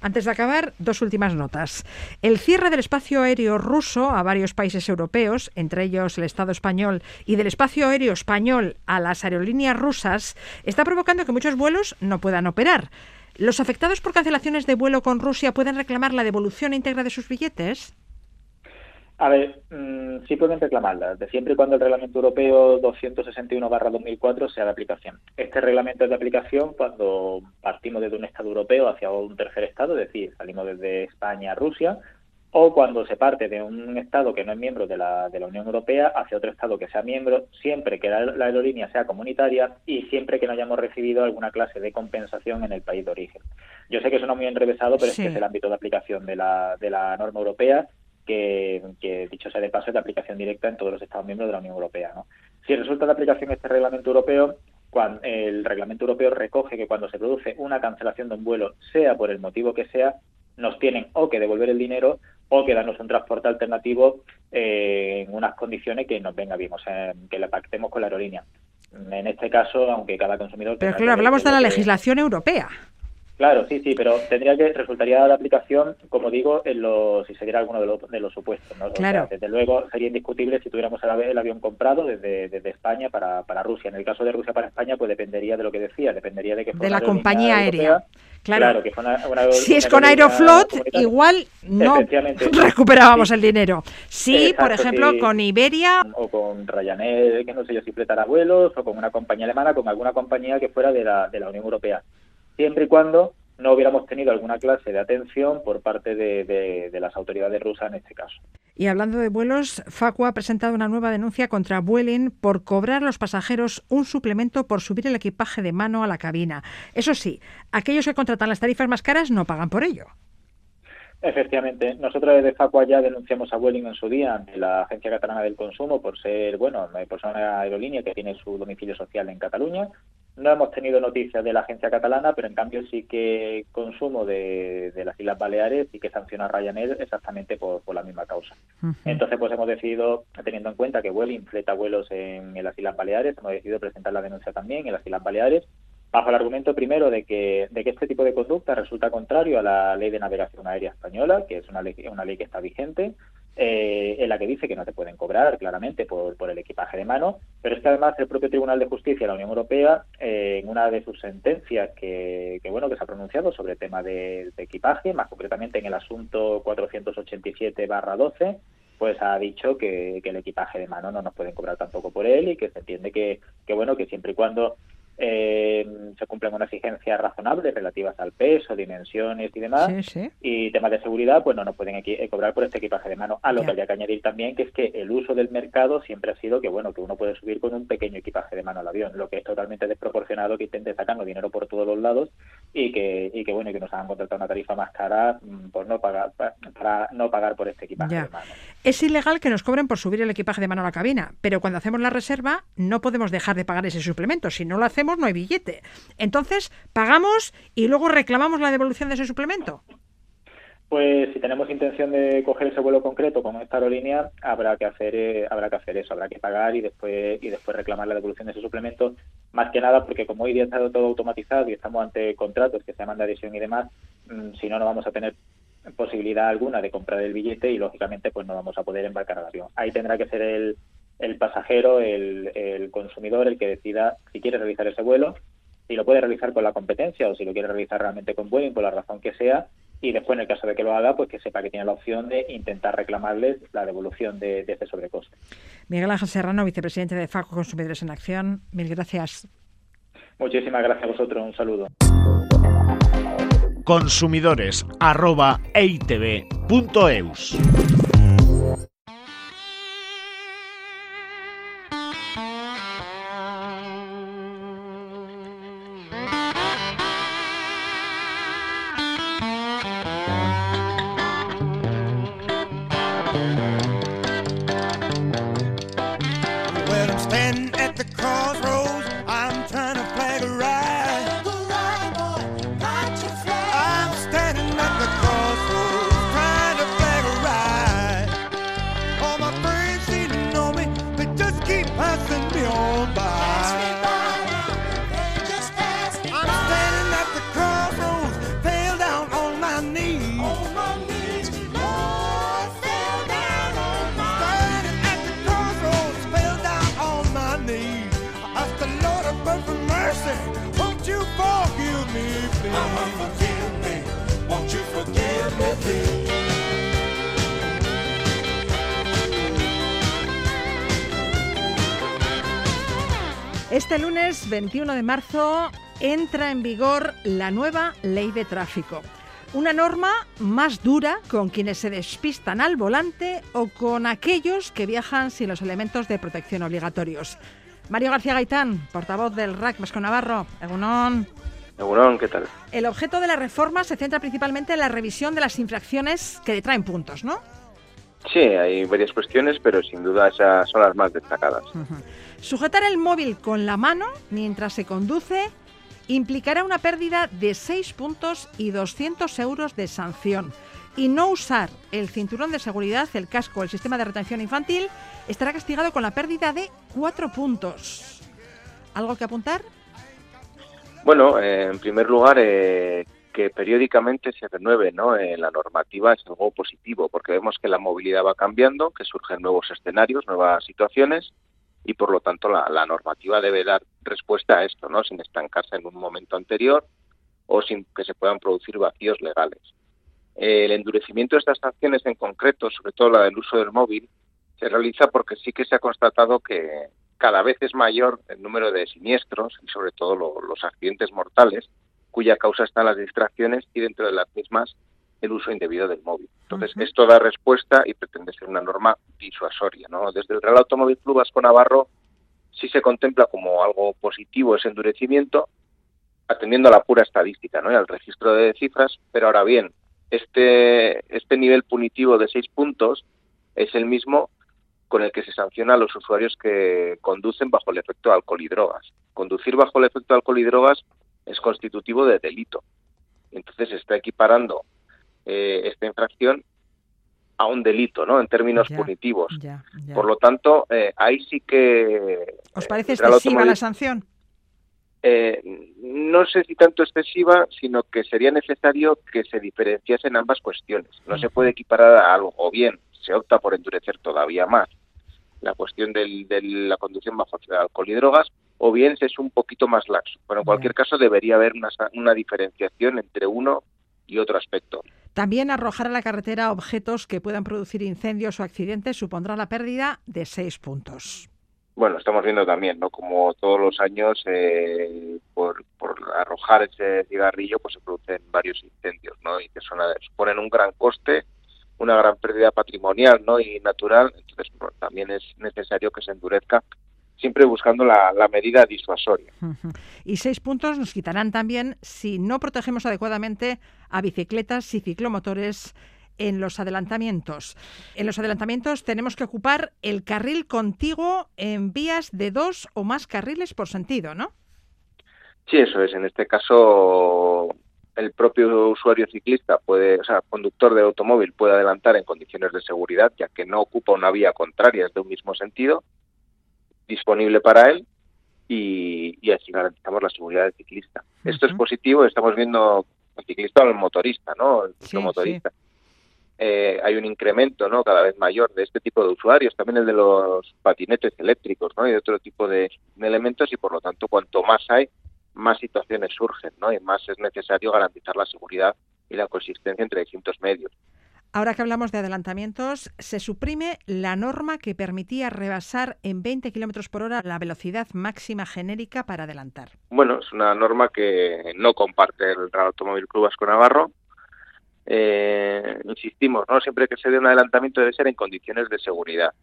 Antes de acabar, dos últimas notas. El cierre del espacio aéreo ruso a varios países europeos, entre ellos el Estado español, y del espacio aéreo español a las aerolíneas rusas, está provocando que muchos vuelos no puedan operar. ¿Los afectados por cancelaciones de vuelo con Rusia pueden reclamar la devolución íntegra de sus billetes? A ver, mmm, sí pueden reclamarla, de siempre y cuando el Reglamento Europeo 261-2004 sea de aplicación. Este reglamento es de aplicación cuando partimos desde un Estado europeo hacia un tercer Estado, es decir, salimos desde España a Rusia, o cuando se parte de un Estado que no es miembro de la, de la Unión Europea hacia otro Estado que sea miembro, siempre que la, la aerolínea sea comunitaria y siempre que no hayamos recibido alguna clase de compensación en el país de origen. Yo sé que suena muy enrevesado, pero Sí. es que es el ámbito de aplicación de la, de la norma europea que, que, dicho sea de paso, es de aplicación directa en todos los Estados miembros de la Unión Europea. ¿no? Si resulta de aplicación este reglamento europeo, cuan- el reglamento europeo recoge que cuando se produce una cancelación de un vuelo, sea por el motivo que sea, nos tienen o que devolver el dinero o que darnos un transporte alternativo eh, en unas condiciones que nos venga bien, o sea, que la pactemos con la aerolínea. En este caso, aunque cada consumidor... Pero claro, hablamos de la que- legislación europea. Claro, sí, sí, pero tendría que resultaría de aplicación, como digo, en los, si se diera alguno de los, de los supuestos. ¿no? O sea, Claro. desde luego sería indiscutible si tuviéramos el, ave- el avión comprado desde, desde España para, para Rusia. En el caso de Rusia para España, pues dependería de lo que decía, dependería de que De la compañía aérea. europea. Claro. que fuera una, una- Si es con Aeroflot, igual no recuperábamos Sí. el dinero. Sí, por ejemplo, sí. con Iberia, o con Ryanair, que no sé yo si fletará vuelos, o con una compañía alemana, con alguna compañía que fuera de la, de la Unión Europea. Siempre y cuando no hubiéramos tenido alguna clase de atención por parte de, de- de las autoridades rusas en este caso. Y hablando de vuelos, Facua ha presentado una nueva denuncia contra Vueling por cobrar a los pasajeros un suplemento por subir el equipaje de mano a la cabina. Eso sí, aquellos que contratan las tarifas más caras no pagan por ello. Efectivamente, nosotros desde Facua ya denunciamos a Vueling en su día ante la Agencia Catalana del Consumo por ser, bueno, por ser una aerolínea que tiene su domicilio social en Cataluña. No hemos tenido noticias de la agencia catalana, pero en cambio sí que consumo de, de las Islas Baleares y que sanciona a Ryanair exactamente por, por la misma causa. Entonces, pues hemos decidido, teniendo en cuenta que Vueling fleta vuelos en, en las Islas Baleares, hemos decidido presentar la denuncia también en las Islas Baleares, bajo el argumento primero de que, de que este tipo de conducta resulta contrario a la Ley de Navegación Aérea Española, que es una ley, una ley que está vigente, eh, en la que dice que no te pueden cobrar claramente por, por el equipaje de mano, pero es que además el propio Tribunal de Justicia de la Unión Europea, eh, en una de sus sentencias que, que, bueno que se ha pronunciado sobre el tema de, de equipaje, más concretamente en el asunto 487-12, pues ha dicho que, que, el equipaje de mano no nos pueden cobrar tampoco por él y que se entiende que, que bueno que siempre y cuando eh, se cumplen unas exigencias razonables relativas al peso, dimensiones y demás, Sí, sí. y temas de seguridad, pues no nos pueden eh, cobrar por este equipaje de mano. A lo Ya. que habría que añadir también que es que el uso del mercado siempre ha sido que bueno que uno puede subir con un pequeño equipaje de mano al avión, lo que es totalmente desproporcionado que intente sacarnos dinero por todos los lados y que y que bueno y que nos hagan contratar una tarifa más cara mm, por no pagar pa- para no pagar por este equipaje Ya. de mano. Es ilegal que nos cobren por subir el equipaje de mano a la cabina, pero cuando hacemos la reserva no podemos dejar de pagar ese suplemento. Si no lo hacemos, no hay billete. Entonces, pagamos y luego reclamamos la devolución de ese suplemento. Pues si tenemos intención de coger ese vuelo concreto con esta aerolínea, habrá que hacer eh, habrá que hacer eso, habrá que pagar y después y después reclamar la devolución de ese suplemento, más que nada porque como hoy día está todo automatizado y estamos ante contratos que se llaman de adhesión y demás, mm, si no no vamos a tener posibilidad alguna de comprar el billete y lógicamente pues no vamos a poder embarcar al avión. Ahí tendrá que ser el, el pasajero, el, el consumidor el que decida si quiere realizar ese vuelo, si lo puede realizar con la competencia o si lo quiere realizar realmente con Vueling por la razón que sea y después en el caso de que lo haga pues que sepa que tiene la opción de intentar reclamarles la devolución de, de ese sobrecoste. Miguel Ángel Serrano, vicepresidente de FACO Consumidores en Acción, mil gracias. Muchísimas gracias a vosotros, un saludo. Consumidores arroba 21 de marzo entra en vigor la nueva ley de tráfico. Una norma más dura con quienes se despistan al volante o con aquellos que viajan sin los elementos de protección obligatorios. Mario García Gaitán, portavoz del RAC Vasco Navarro. Egunon. Egunon, ¿qué tal? El objeto de la reforma se centra principalmente en la revisión de las infracciones que detraen puntos, ¿no? Sí, hay varias cuestiones, pero sin duda esas son las más destacadas. Sujetar el móvil con la mano mientras se conduce implicará una pérdida de 6 puntos y 200 euros de sanción. Y no usar el cinturón de seguridad, el casco el sistema de retención infantil estará castigado con la pérdida de 4 puntos. ¿Algo que apuntar? Bueno, eh, en primer lugar, eh, que periódicamente se renueve ¿no? Eh, la normativa es algo positivo, porque vemos que la movilidad va cambiando, que surgen nuevos escenarios, nuevas situaciones, y por lo tanto la, normativa debe dar respuesta a esto, ¿no? sin estancarse en un momento anterior o sin que se puedan producir vacíos legales. El endurecimiento de estas sanciones en concreto, sobre todo la del uso del móvil, se realiza porque sí que se ha constatado que cada vez es mayor el número de siniestros y sobre todo lo- los accidentes mortales, cuya causa están las distracciones y dentro de las mismas el uso indebido del móvil. Entonces, esto da respuesta y pretende ser una norma disuasoria. ¿no? Desde el Real Automóvil Club Vasco Navarro sí se contempla como algo positivo ese endurecimiento, atendiendo a la pura estadística ¿no? y al registro de cifras, pero ahora bien, este, este nivel punitivo de seis puntos es el mismo con el que se sanciona a los usuarios que conducen bajo el efecto de alcohol y drogas. Conducir bajo el efecto de alcohol y drogas es constitutivo de delito. Entonces se está equiparando eh, esta infracción a un delito, ¿no? En términos Ya, punitivos. Ya, ya. Por lo tanto, eh, ahí sí que ¿Os parece Real excesiva la sanción? eh, no sé si tanto excesiva, sino que sería necesario que se diferenciasen ambas cuestiones. No se puede equiparar a algo, o bien se opta por endurecer todavía más la cuestión del- de la conducción bajo alcohol y drogas, o bien se es un poquito más laxo. Pero en cualquier caso debería haber una, una diferenciación entre uno y otro aspecto. También arrojar a la carretera objetos que puedan producir incendios o accidentes supondrá la pérdida de 6 puntos. Bueno, estamos viendo también, ¿no? Como todos los años, eh, por, arrojar ese cigarrillo, pues se producen varios incendios, ¿no? Y que son, suponen un gran coste, una gran pérdida patrimonial, ¿no? Y natural. Entonces, también es necesario que se endurezca, siempre buscando la, la medida disuasoria. Y 6 puntos nos quitarán también si no protegemos adecuadamente a bicicletas y ciclomotores en los adelantamientos. En los adelantamientos tenemos que ocupar el carril contiguo en vías de dos o más carriles por sentido, ¿no? Sí, eso es. En este caso, el propio usuario ciclista puede, o sea, conductor de automóvil puede adelantar en condiciones de seguridad, ya que no ocupa una vía contraria, es de un mismo sentido, disponible para él y, y así garantizamos la seguridad del ciclista. Esto es positivo, estamos viendo el ciclista o el motorista, ¿no? El ciclomotorista. Eh, hay un incremento, ¿no? Cada vez mayor de este tipo de usuarios, también el de los patinetes eléctricos, ¿no? Y de otro tipo de, de elementos y por lo tanto cuanto más hay, más situaciones surgen, ¿no? Y más es necesario garantizar la seguridad y la coexistencia entre distintos medios. Ahora que hablamos de adelantamientos, se suprime la norma que permitía rebasar en 20 kilómetros por hora la velocidad máxima genérica para adelantar. Bueno, es una norma que no comparte el Real Automóvil Club Vasco Navarro. Eh, insistimos, ¿no? Siempre que se dé un adelantamiento debe ser en condiciones de seguridad.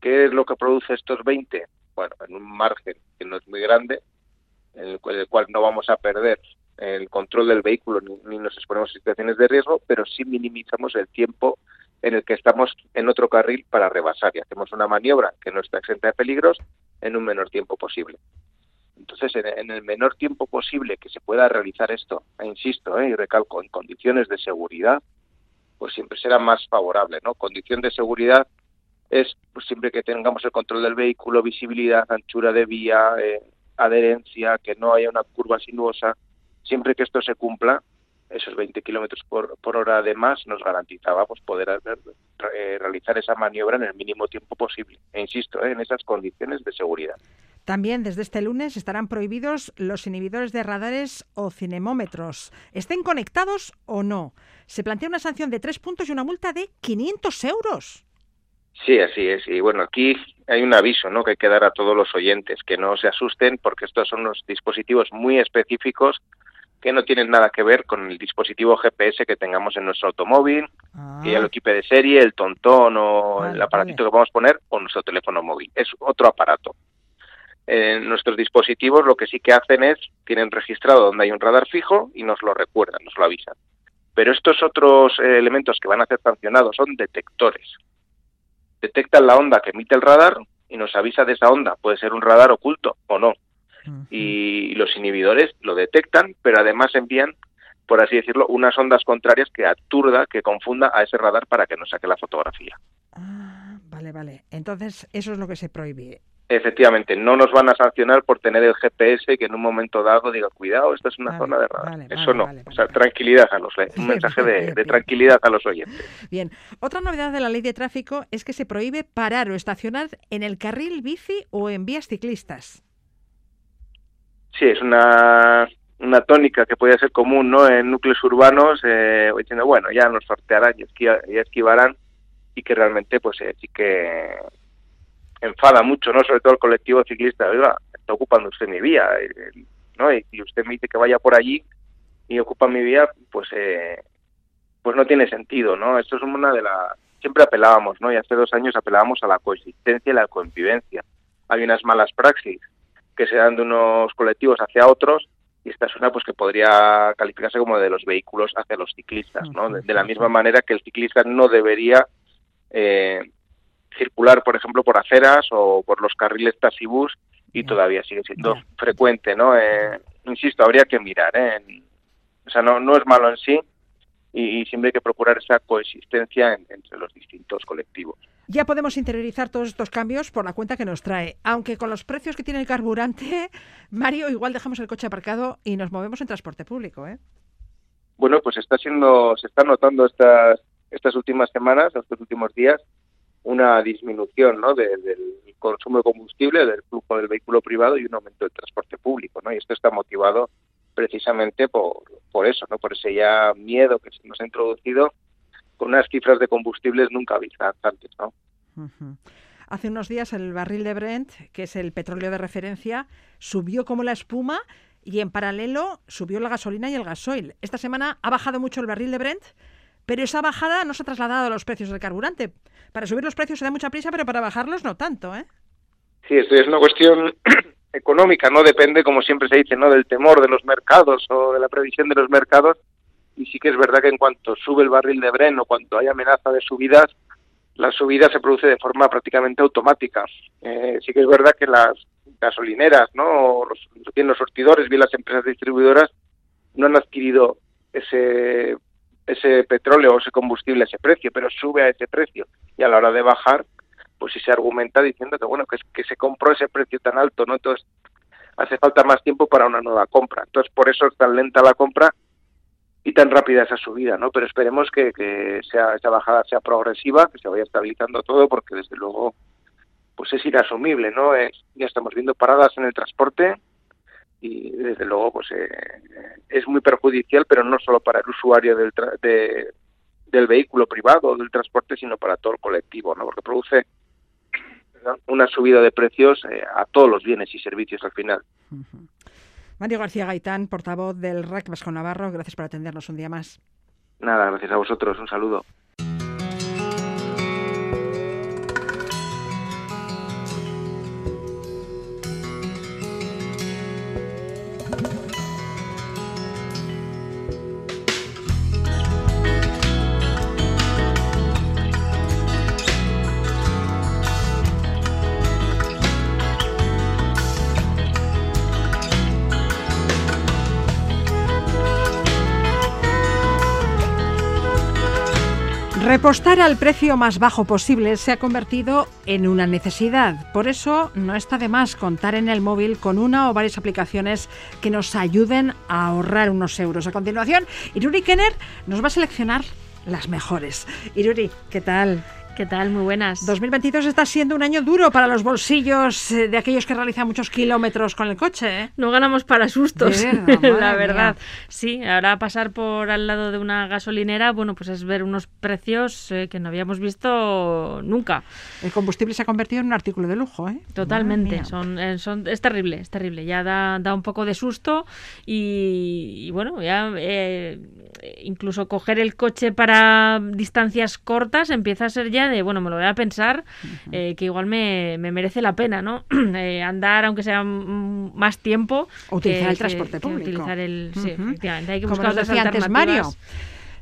¿Qué es lo que produce estos 20? Bueno, en un margen que no es muy grande, en el cual, el cual no vamos a perder el control del vehículo ni, nos exponemos a situaciones de riesgo, pero sí minimizamos el tiempo en el que estamos en otro carril para rebasar y hacemos una maniobra que no está exenta de peligros en un menor tiempo posible. Entonces, en, en el menor tiempo posible que se pueda realizar esto, e insisto, eh, y recalco, en condiciones de seguridad, pues siempre será más favorable, ¿no? Condición de seguridad es pues, siempre que tengamos el control del vehículo, visibilidad, anchura de vía, eh, adherencia, que no haya una curva sinuosa, siempre que esto se cumpla, esos 20 kilómetros por, por hora de más nos garantizaba pues, poder hacer, eh, realizar esa maniobra en el mínimo tiempo posible. E insisto, eh, en esas condiciones de seguridad. También desde este lunes estarán prohibidos los inhibidores de radares o cinemómetros, estén conectados o no. Se plantea una sanción de tres puntos y una multa de 500 euros. Sí, así es. Y bueno, aquí hay un aviso ¿no? que hay que dar a todos los oyentes, que no se asusten porque estos son unos dispositivos muy específicos que no tienen nada que ver con el dispositivo GPS que tengamos en nuestro automóvil, que ya lo equipe de serie, el tontón o Vale, el aparatito que vamos a poner o nuestro teléfono móvil. Es otro aparato. Eh, nuestros dispositivos lo que sí que hacen es, tienen registrado donde hay un radar fijo y nos lo recuerdan, nos lo avisan. Pero estos otros eh, elementos que van a ser sancionados son detectores. Detectan la onda que emite el radar y nos avisa de esa onda. Puede ser un radar oculto o no. Y los inhibidores lo detectan, pero además envían, por así decirlo, unas ondas contrarias que aturda, que confunda a ese radar para que nos saque la fotografía. Ah, vale, vale. Entonces, eso es lo que se prohíbe. Efectivamente, no nos van a sancionar por tener el GPS que en un momento dado diga, cuidado, esta es una Vale, zona de radar. vale, Eso vale, no. o sea, tranquilidad a los un mensaje Bien, de, bien, de bien. tranquilidad a los oyentes. Bien, otra novedad de la ley de tráfico es que se prohíbe parar o estacionar en el carril bici o en vías ciclistas. Sí, es una, una tónica que puede ser común ¿no? en núcleos urbanos, eh, diciendo, bueno, ya nos sortearán y esquivarán, y que realmente pues eh, sí que enfada mucho, ¿no? Sobre todo el colectivo ciclista, oiga, está ocupando usted mi vía, eh, ¿no? Y, y usted me dice que vaya por allí y ocupa mi vía, pues eh, pues no tiene sentido, ¿no? Esto es una de las... Siempre apelábamos, ¿no? Y hace dos años apelábamos a la coexistencia y la convivencia. Hay unas malas praxis que se dan de unos colectivos hacia otros y esta es una pues que podría calificarse como de los vehículos hacia los ciclistas, ¿no? De, de la misma manera que el ciclista no debería eh, circular, por ejemplo, por aceras o por los carriles taxibús y todavía sigue siendo frecuente, ¿no? Eh, insisto, habría que mirar, ¿eh? O sea, no, no es malo en sí y, y siempre hay que procurar esa coexistencia en- entre los distintos colectivos. Ya podemos interiorizar todos estos cambios por la cuenta que nos trae. Aunque con los precios que tiene el carburante, Mario, igual dejamos el coche aparcado y nos movemos en transporte público, ¿eh? Bueno, pues está siendo, se está notando estas, estas últimas semanas, estos últimos días, una disminución ¿no? de- del consumo de combustible, del flujo del vehículo privado y un aumento del transporte público, ¿no? Y esto está motivado precisamente por, por eso, ¿no? Por ese ya miedo que se nos ha introducido con unas cifras de combustibles nunca vistas antes, ¿no? Hace unos días el barril de Brent, que es el petróleo de referencia, subió como la espuma y en paralelo subió la gasolina y el gasoil. Esta semana ha bajado mucho el barril de Brent, pero esa bajada no se ha trasladado a los precios del carburante. Para subir los precios se da mucha prisa, pero para bajarlos no tanto, ¿eh? Sí, es una cuestión económica, no depende, como siempre se dice, no del temor de los mercados o de la previsión de los mercados. Y sí que es verdad que en cuanto sube el barril de Bren o cuando hay amenaza de subidas, la subida se produce de forma prácticamente automática. Eh, sí que es verdad que las gasolineras, ¿no? O los, bien los sortidores, bien las empresas distribuidoras, no han adquirido ese ese petróleo o ese combustible a ese precio, pero sube a ese precio. Y a la hora de bajar, pues sí se argumenta diciendo que bueno, que, que se compró ese precio tan alto, ¿no? Entonces hace falta más tiempo para una nueva compra. Entonces por eso es tan lenta la compra y tan rápida esa subida, ¿no? Pero esperemos que, que sea, esa bajada sea progresiva, que se vaya estabilizando todo, porque desde luego pues es inasumible, ¿no? Es, ya estamos viendo paradas en el transporte y desde luego pues eh, es muy perjudicial, pero no solo para el usuario del, tra- de- del vehículo privado del transporte, sino para todo el colectivo, ¿no? Porque produce una subida de precios eh, a todos los bienes y servicios al final. Mario García Gaitán, portavoz del RAC Vasco Navarro, gracias por atendernos un día más. Nada, gracias a vosotros, un saludo. Repostar al precio más bajo posible se ha convertido en una necesidad. Por eso no está de más contar en el móvil con una o varias aplicaciones que nos ayuden a ahorrar unos euros. A continuación, Iruri Kenner nos va a seleccionar las mejores. Iruri, ¿qué tal? ¿Qué tal? Muy buenas. 2022 está siendo un año duro para los bolsillos eh, de aquellos que realizan muchos kilómetros con el coche. ¿eh? No ganamos para sustos, De verdad, madre la verdad. mía. Sí, ahora pasar por al lado de una gasolinera, bueno, pues es ver unos precios eh, que no habíamos visto nunca. El combustible se ha convertido en un artículo de lujo, ¿eh? Totalmente, son, eh, son, es terrible, es terrible. Ya da, da un poco de susto y, y bueno, ya incluso coger el coche para distancias cortas empieza a ser ya de, bueno, me lo voy a pensar, eh, que igual me, me merece la pena, ¿no? Eh, andar, aunque sea más tiempo. O utilizar que- el que- transporte que público. utilizar el, sí, efectivamente, hay que Como buscar otras decía antes Mario. alternativas,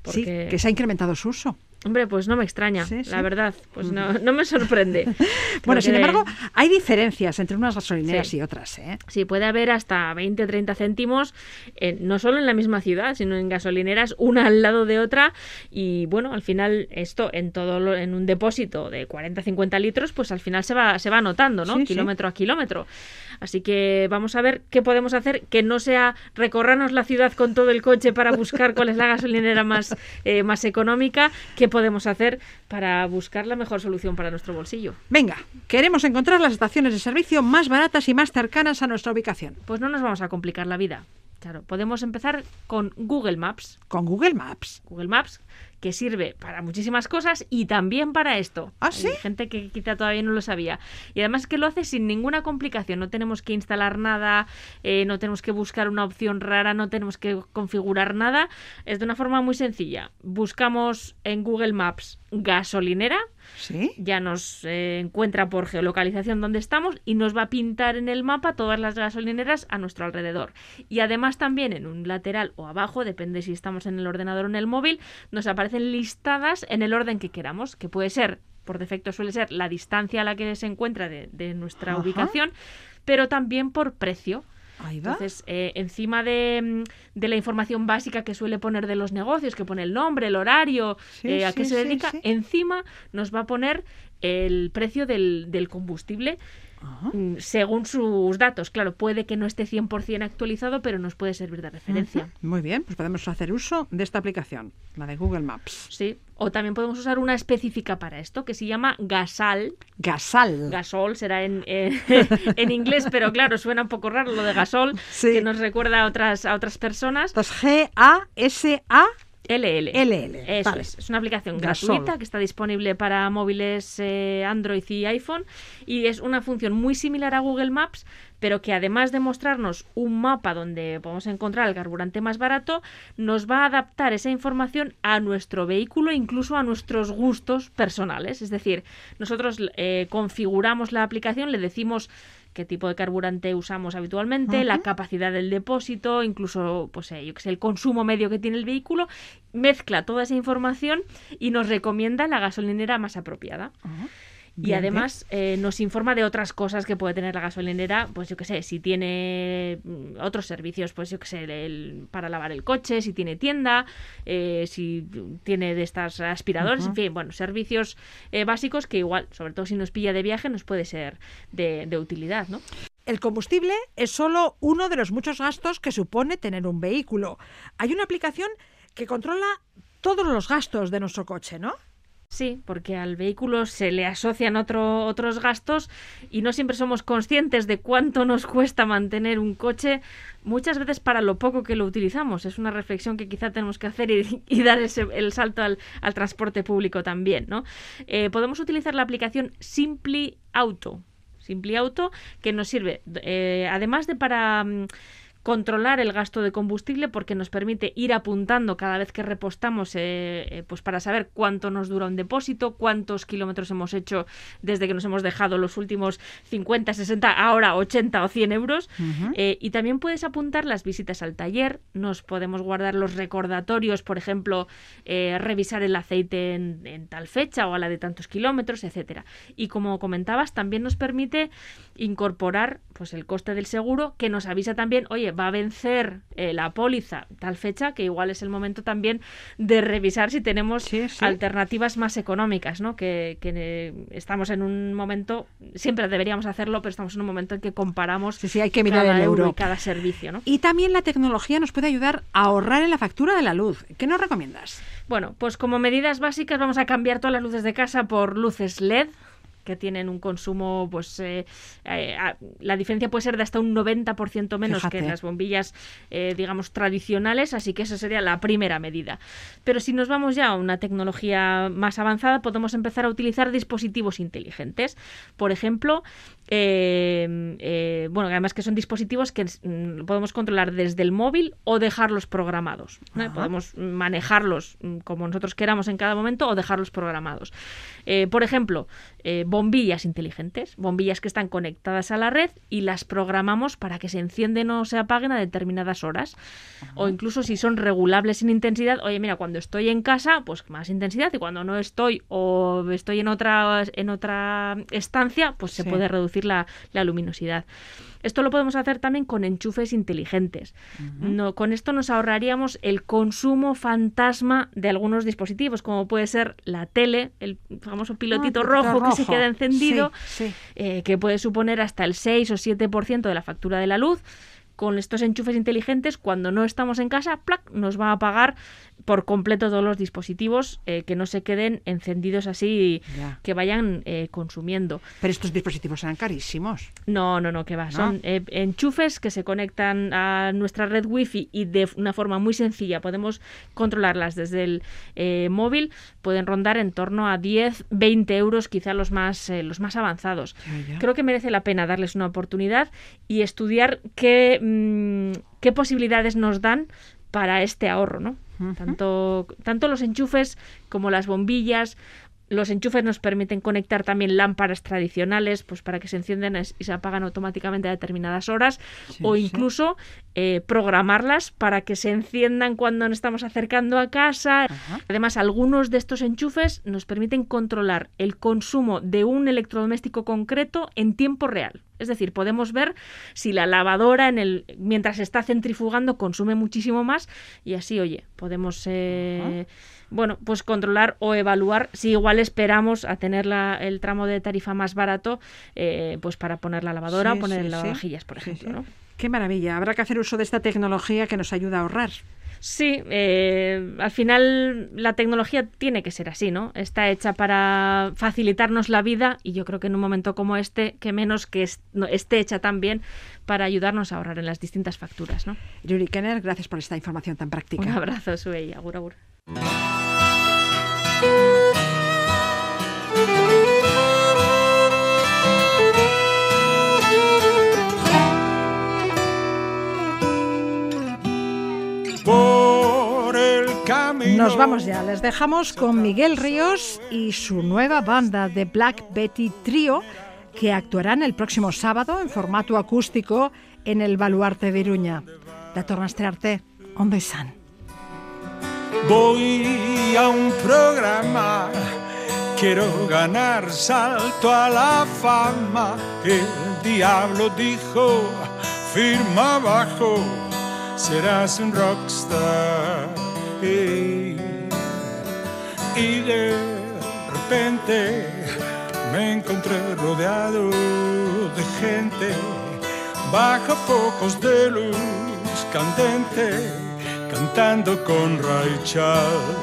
Sí, que se ha incrementado su uso. Hombre, pues no me extraña, Sí, sí. la verdad, pues no, no me sorprende. Bueno, sin embargo, hay diferencias entre unas gasolineras Sí. y otras, ¿eh? Sí, puede haber hasta 20 30 céntimos, eh, no solo en la misma ciudad, sino en gasolineras, una al lado de otra. Y bueno, al final, esto en todo lo- en un depósito de 40 50 litros, pues al final se va, se va notando, ¿no? Kilómetro a kilómetro. Así que vamos a ver qué podemos hacer que no sea recorrernos la ciudad con todo el coche para buscar cuál es la gasolinera más, eh, más económica, qué podemos hacer para buscar la mejor solución para nuestro bolsillo. Venga, queremos encontrar las estaciones de servicio más baratas y más cercanas a nuestra ubicación. Pues no nos vamos a complicar la vida. Claro, podemos empezar con Google Maps. Con Google Maps. Google Maps, que sirve para muchísimas cosas y también para esto. ¿Ah, sí? Hay gente que quizá todavía no lo sabía. Y además que lo hace sin ninguna complicación. No tenemos que instalar nada, eh, no tenemos que buscar una opción rara, no tenemos que configurar nada. Es de una forma muy sencilla. Buscamos en Google Maps gasolinera ¿Sí? ya nos eh, encuentra por geolocalización donde estamos y nos va a pintar en el mapa todas las gasolineras a nuestro alrededor. Y además también en un lateral o abajo, depende si estamos en el ordenador o en el móvil, nos aparecen listadas en el orden que queramos, que puede ser, por defecto suele ser la distancia a la que se encuentra de, de nuestra Ajá. ubicación, pero también por precio. Entonces, eh, encima de, mm, de la información básica que suele poner de los negocios, que pone el nombre, el horario, Sí, eh, a sí, qué se dedica, sí. encima nos va a poner el precio del, del combustible mm, según sus datos. Claro, puede que no esté 100% actualizado, pero nos puede servir de referencia. Muy bien, pues podemos hacer uso de esta aplicación, la de Google Maps. Sí. O también podemos usar una específica para esto, que se llama Gasal. Gasal. Gasol será en, eh, en inglés, pero claro, suena un poco raro lo de gasol, Sí. que nos recuerda a otras, a otras personas. Entonces, G-A-S-A. LL. LL, Eso vale. es. Es una aplicación Gasol. gratuita que está disponible para móviles eh, Android y iPhone y es una función muy similar a Google Maps, pero que además de mostrarnos un mapa donde podemos encontrar el carburante más barato, nos va a adaptar esa información a nuestro vehículo e incluso a nuestros gustos personales. Es decir, nosotros eh, configuramos la aplicación, le decimos qué tipo de carburante usamos habitualmente, la capacidad del depósito, incluso pues eh, yo que sé, el consumo medio que tiene el vehículo, mezcla toda esa información y nos recomienda la gasolinera más apropiada. Y Bien, además eh, nos informa de otras cosas que puede tener la gasolinera, pues yo que sé, si tiene mm, otros servicios, pues yo que sé, el- para lavar el coche, si tiene tienda, eh, si tiene de estas aspiradores, en fin, bueno, servicios eh, básicos que igual, sobre todo si nos pilla de viaje, nos puede ser de, de utilidad, ¿no? El combustible es solo uno de los muchos gastos que supone tener un vehículo. Hay una aplicación que controla todos los gastos de nuestro coche, ¿no? Sí, porque al vehículo se le asocian otro- otros gastos y no siempre somos conscientes de cuánto nos cuesta mantener un coche, muchas veces para lo poco que lo utilizamos. Es una reflexión que quizá tenemos que hacer y, dar ese- el salto al, al transporte público también. ¿no? Eh, podemos utilizar la aplicación Simply Auto. Simply Auto, que nos sirve, eh, además de para mm, controlar el gasto de combustible, porque nos permite ir apuntando cada vez que repostamos, eh, eh, pues para saber cuánto nos dura un depósito, cuántos kilómetros hemos hecho desde que nos hemos dejado los últimos 50, 60, ahora 80 o 100 euros. Eh, y también puedes apuntar las visitas al taller, nos podemos guardar los recordatorios, por ejemplo, eh, revisar el aceite en, en tal fecha o a la de tantos kilómetros, etcétera. Y como comentabas, también nos permite incorporar pues el coste del seguro que nos avisa también, oye, va a vencer eh, la póliza tal fecha que igual es el momento también de revisar si tenemos alternativas más económicas, ¿no? Que, que, eh, estamos en un momento, siempre deberíamos hacerlo, pero estamos en un momento en que comparamos sí, sí, hay que mirar cada el euro euro. y cada servicio, ¿no? Y también la tecnología nos puede ayudar a ahorrar en la factura de la luz. ¿Qué nos recomiendas? Bueno, pues como medidas básicas vamos a cambiar todas las luces de casa por luces LED que tienen un consumo, pues eh, eh, la diferencia puede ser de hasta un 90% menos Fíjate. que en las bombillas, eh, digamos, tradicionales, así que esa sería la primera medida. Pero si nos vamos ya a una tecnología más avanzada, podemos empezar a utilizar dispositivos inteligentes. Por ejemplo, eh, eh, bueno, además que son dispositivos que mm, podemos controlar desde el móvil o dejarlos programados. Podemos manejarlos mm, como nosotros queramos en cada momento o dejarlos programados. Eh, por ejemplo, eh, bombillas inteligentes, bombillas que están conectadas a la red y las programamos para que se encienden o se apaguen a determinadas horas. O incluso si son regulables en intensidad, oye, mira, cuando estoy en casa, pues más intensidad y cuando no estoy o estoy en otra, en otra estancia, pues se puede reducir la, la luminosidad. Esto lo podemos hacer también con enchufes inteligentes. no, con esto nos ahorraríamos el consumo fantasma de algunos dispositivos, como puede ser la tele, el famoso pilotito Ah, rojo, que se queda encendido, Sí, sí. eh, que puede suponer hasta el 6 o 7% de la factura de la luz. Con estos enchufes inteligentes, cuando no estamos en casa, ¡plac! nos va a apagar por completo todos los dispositivos eh, que no se queden encendidos así, Ya. que vayan eh, consumiendo. Pero estos dispositivos serán carísimos. No, no, no, que va. ¿No? Son eh, enchufes que se conectan a nuestra red wifi y de una forma muy sencilla podemos controlarlas desde el móvil. Pueden rondar en torno a 10, 20 euros, quizá los más, los más avanzados. Ya, ya. Creo que merece la pena darles una oportunidad y estudiar qué, qué posibilidades nos dan para este ahorro, ¿no? tanto, tanto los enchufes como las bombillas. Los enchufes nos permiten conectar también lámparas tradicionales, pues para que se enciendan y se apagan automáticamente a determinadas horas, Sí, o sí. incluso eh, programarlas para que se enciendan cuando nos estamos acercando a casa. Además, algunos de estos enchufes nos permiten controlar el consumo de un electrodoméstico concreto en tiempo real. Es decir, podemos ver si la lavadora en el mientras está centrifugando consume muchísimo más y así, oye, podemos eh, bueno, pues controlar o evaluar si igual esperamos a tener la- el tramo de tarifa más barato, eh, pues para poner la lavadora Sí, o poner sí, el sí. lavavajillas, por ejemplo. Qué maravilla. Habrá que hacer uso de esta tecnología que nos ayuda a ahorrar. Sí, eh, al final la tecnología tiene que ser así, ¿no? Está hecha para facilitarnos la vida y yo creo que en un momento como este, que menos que est- no, esté hecha también para ayudarnos a ahorrar en las distintas facturas, ¿no? Yuri Kenner, gracias por esta información tan práctica. Un abrazo, Suey, agur, agur. Nos vamos ya. Les dejamos con Miguel Ríos y su nueva banda de Black Betty Trio que actuarán el próximo sábado en formato acústico en el Baluarte de Iruña. Da tornastrearte, ondo izan. Voy a un programa, quiero ganar salto a la fama. El diablo dijo, firma abajo, serás un rockstar. Y de repente me encontré rodeado de gente, bajo focos de luz candente cantando con Ray Charles.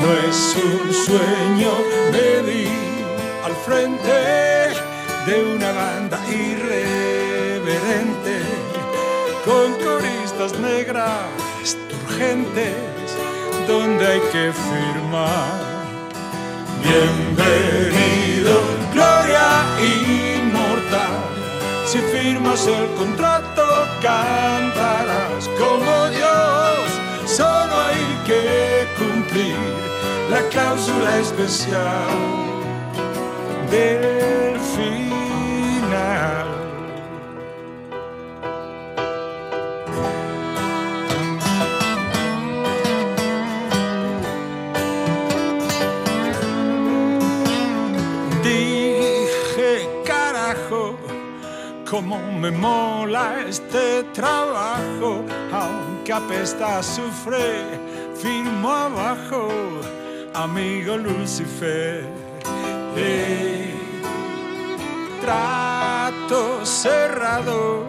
No es un sueño, me vi al frente de una banda irreverente con coristas negras turgentes donde hay que firmar. Bienvenido, gloria inmortal. Si firmas el contrato, cantarás como Dios. Solo hay que cumplir la cláusula especial del final. Cómo me mola este trabajo, aunque apesta a azufre, firmo abajo, amigo Lucifer. Eh, trato cerrado,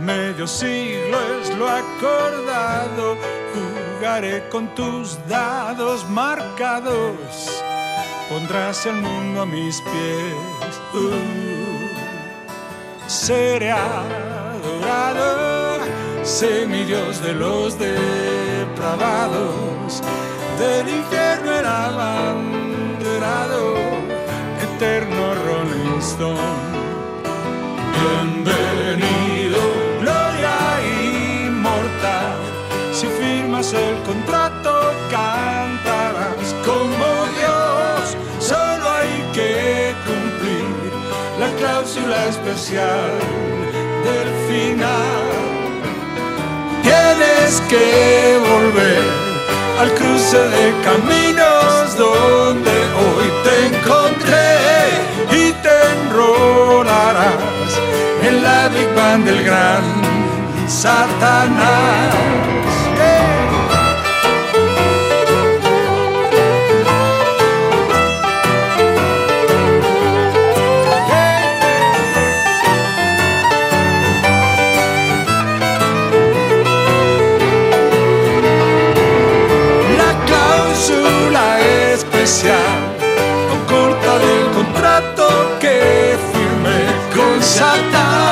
medio siglo es lo acordado, jugaré con tus dados marcados, pondrás el mundo a mis pies. Uh, seré adorado, semidios de los depravados, del infierno era abanderado, eterno Rolling Stone. Bienvenido, gloria inmortal. Si firmas el contrato, cantarás la cláusula especial del final. Tienes que volver al cruce de caminos donde hoy te encontré y te enrolarás en la Big Bang del gran Satanás. iglesia no corta del contrato que firme con Satán.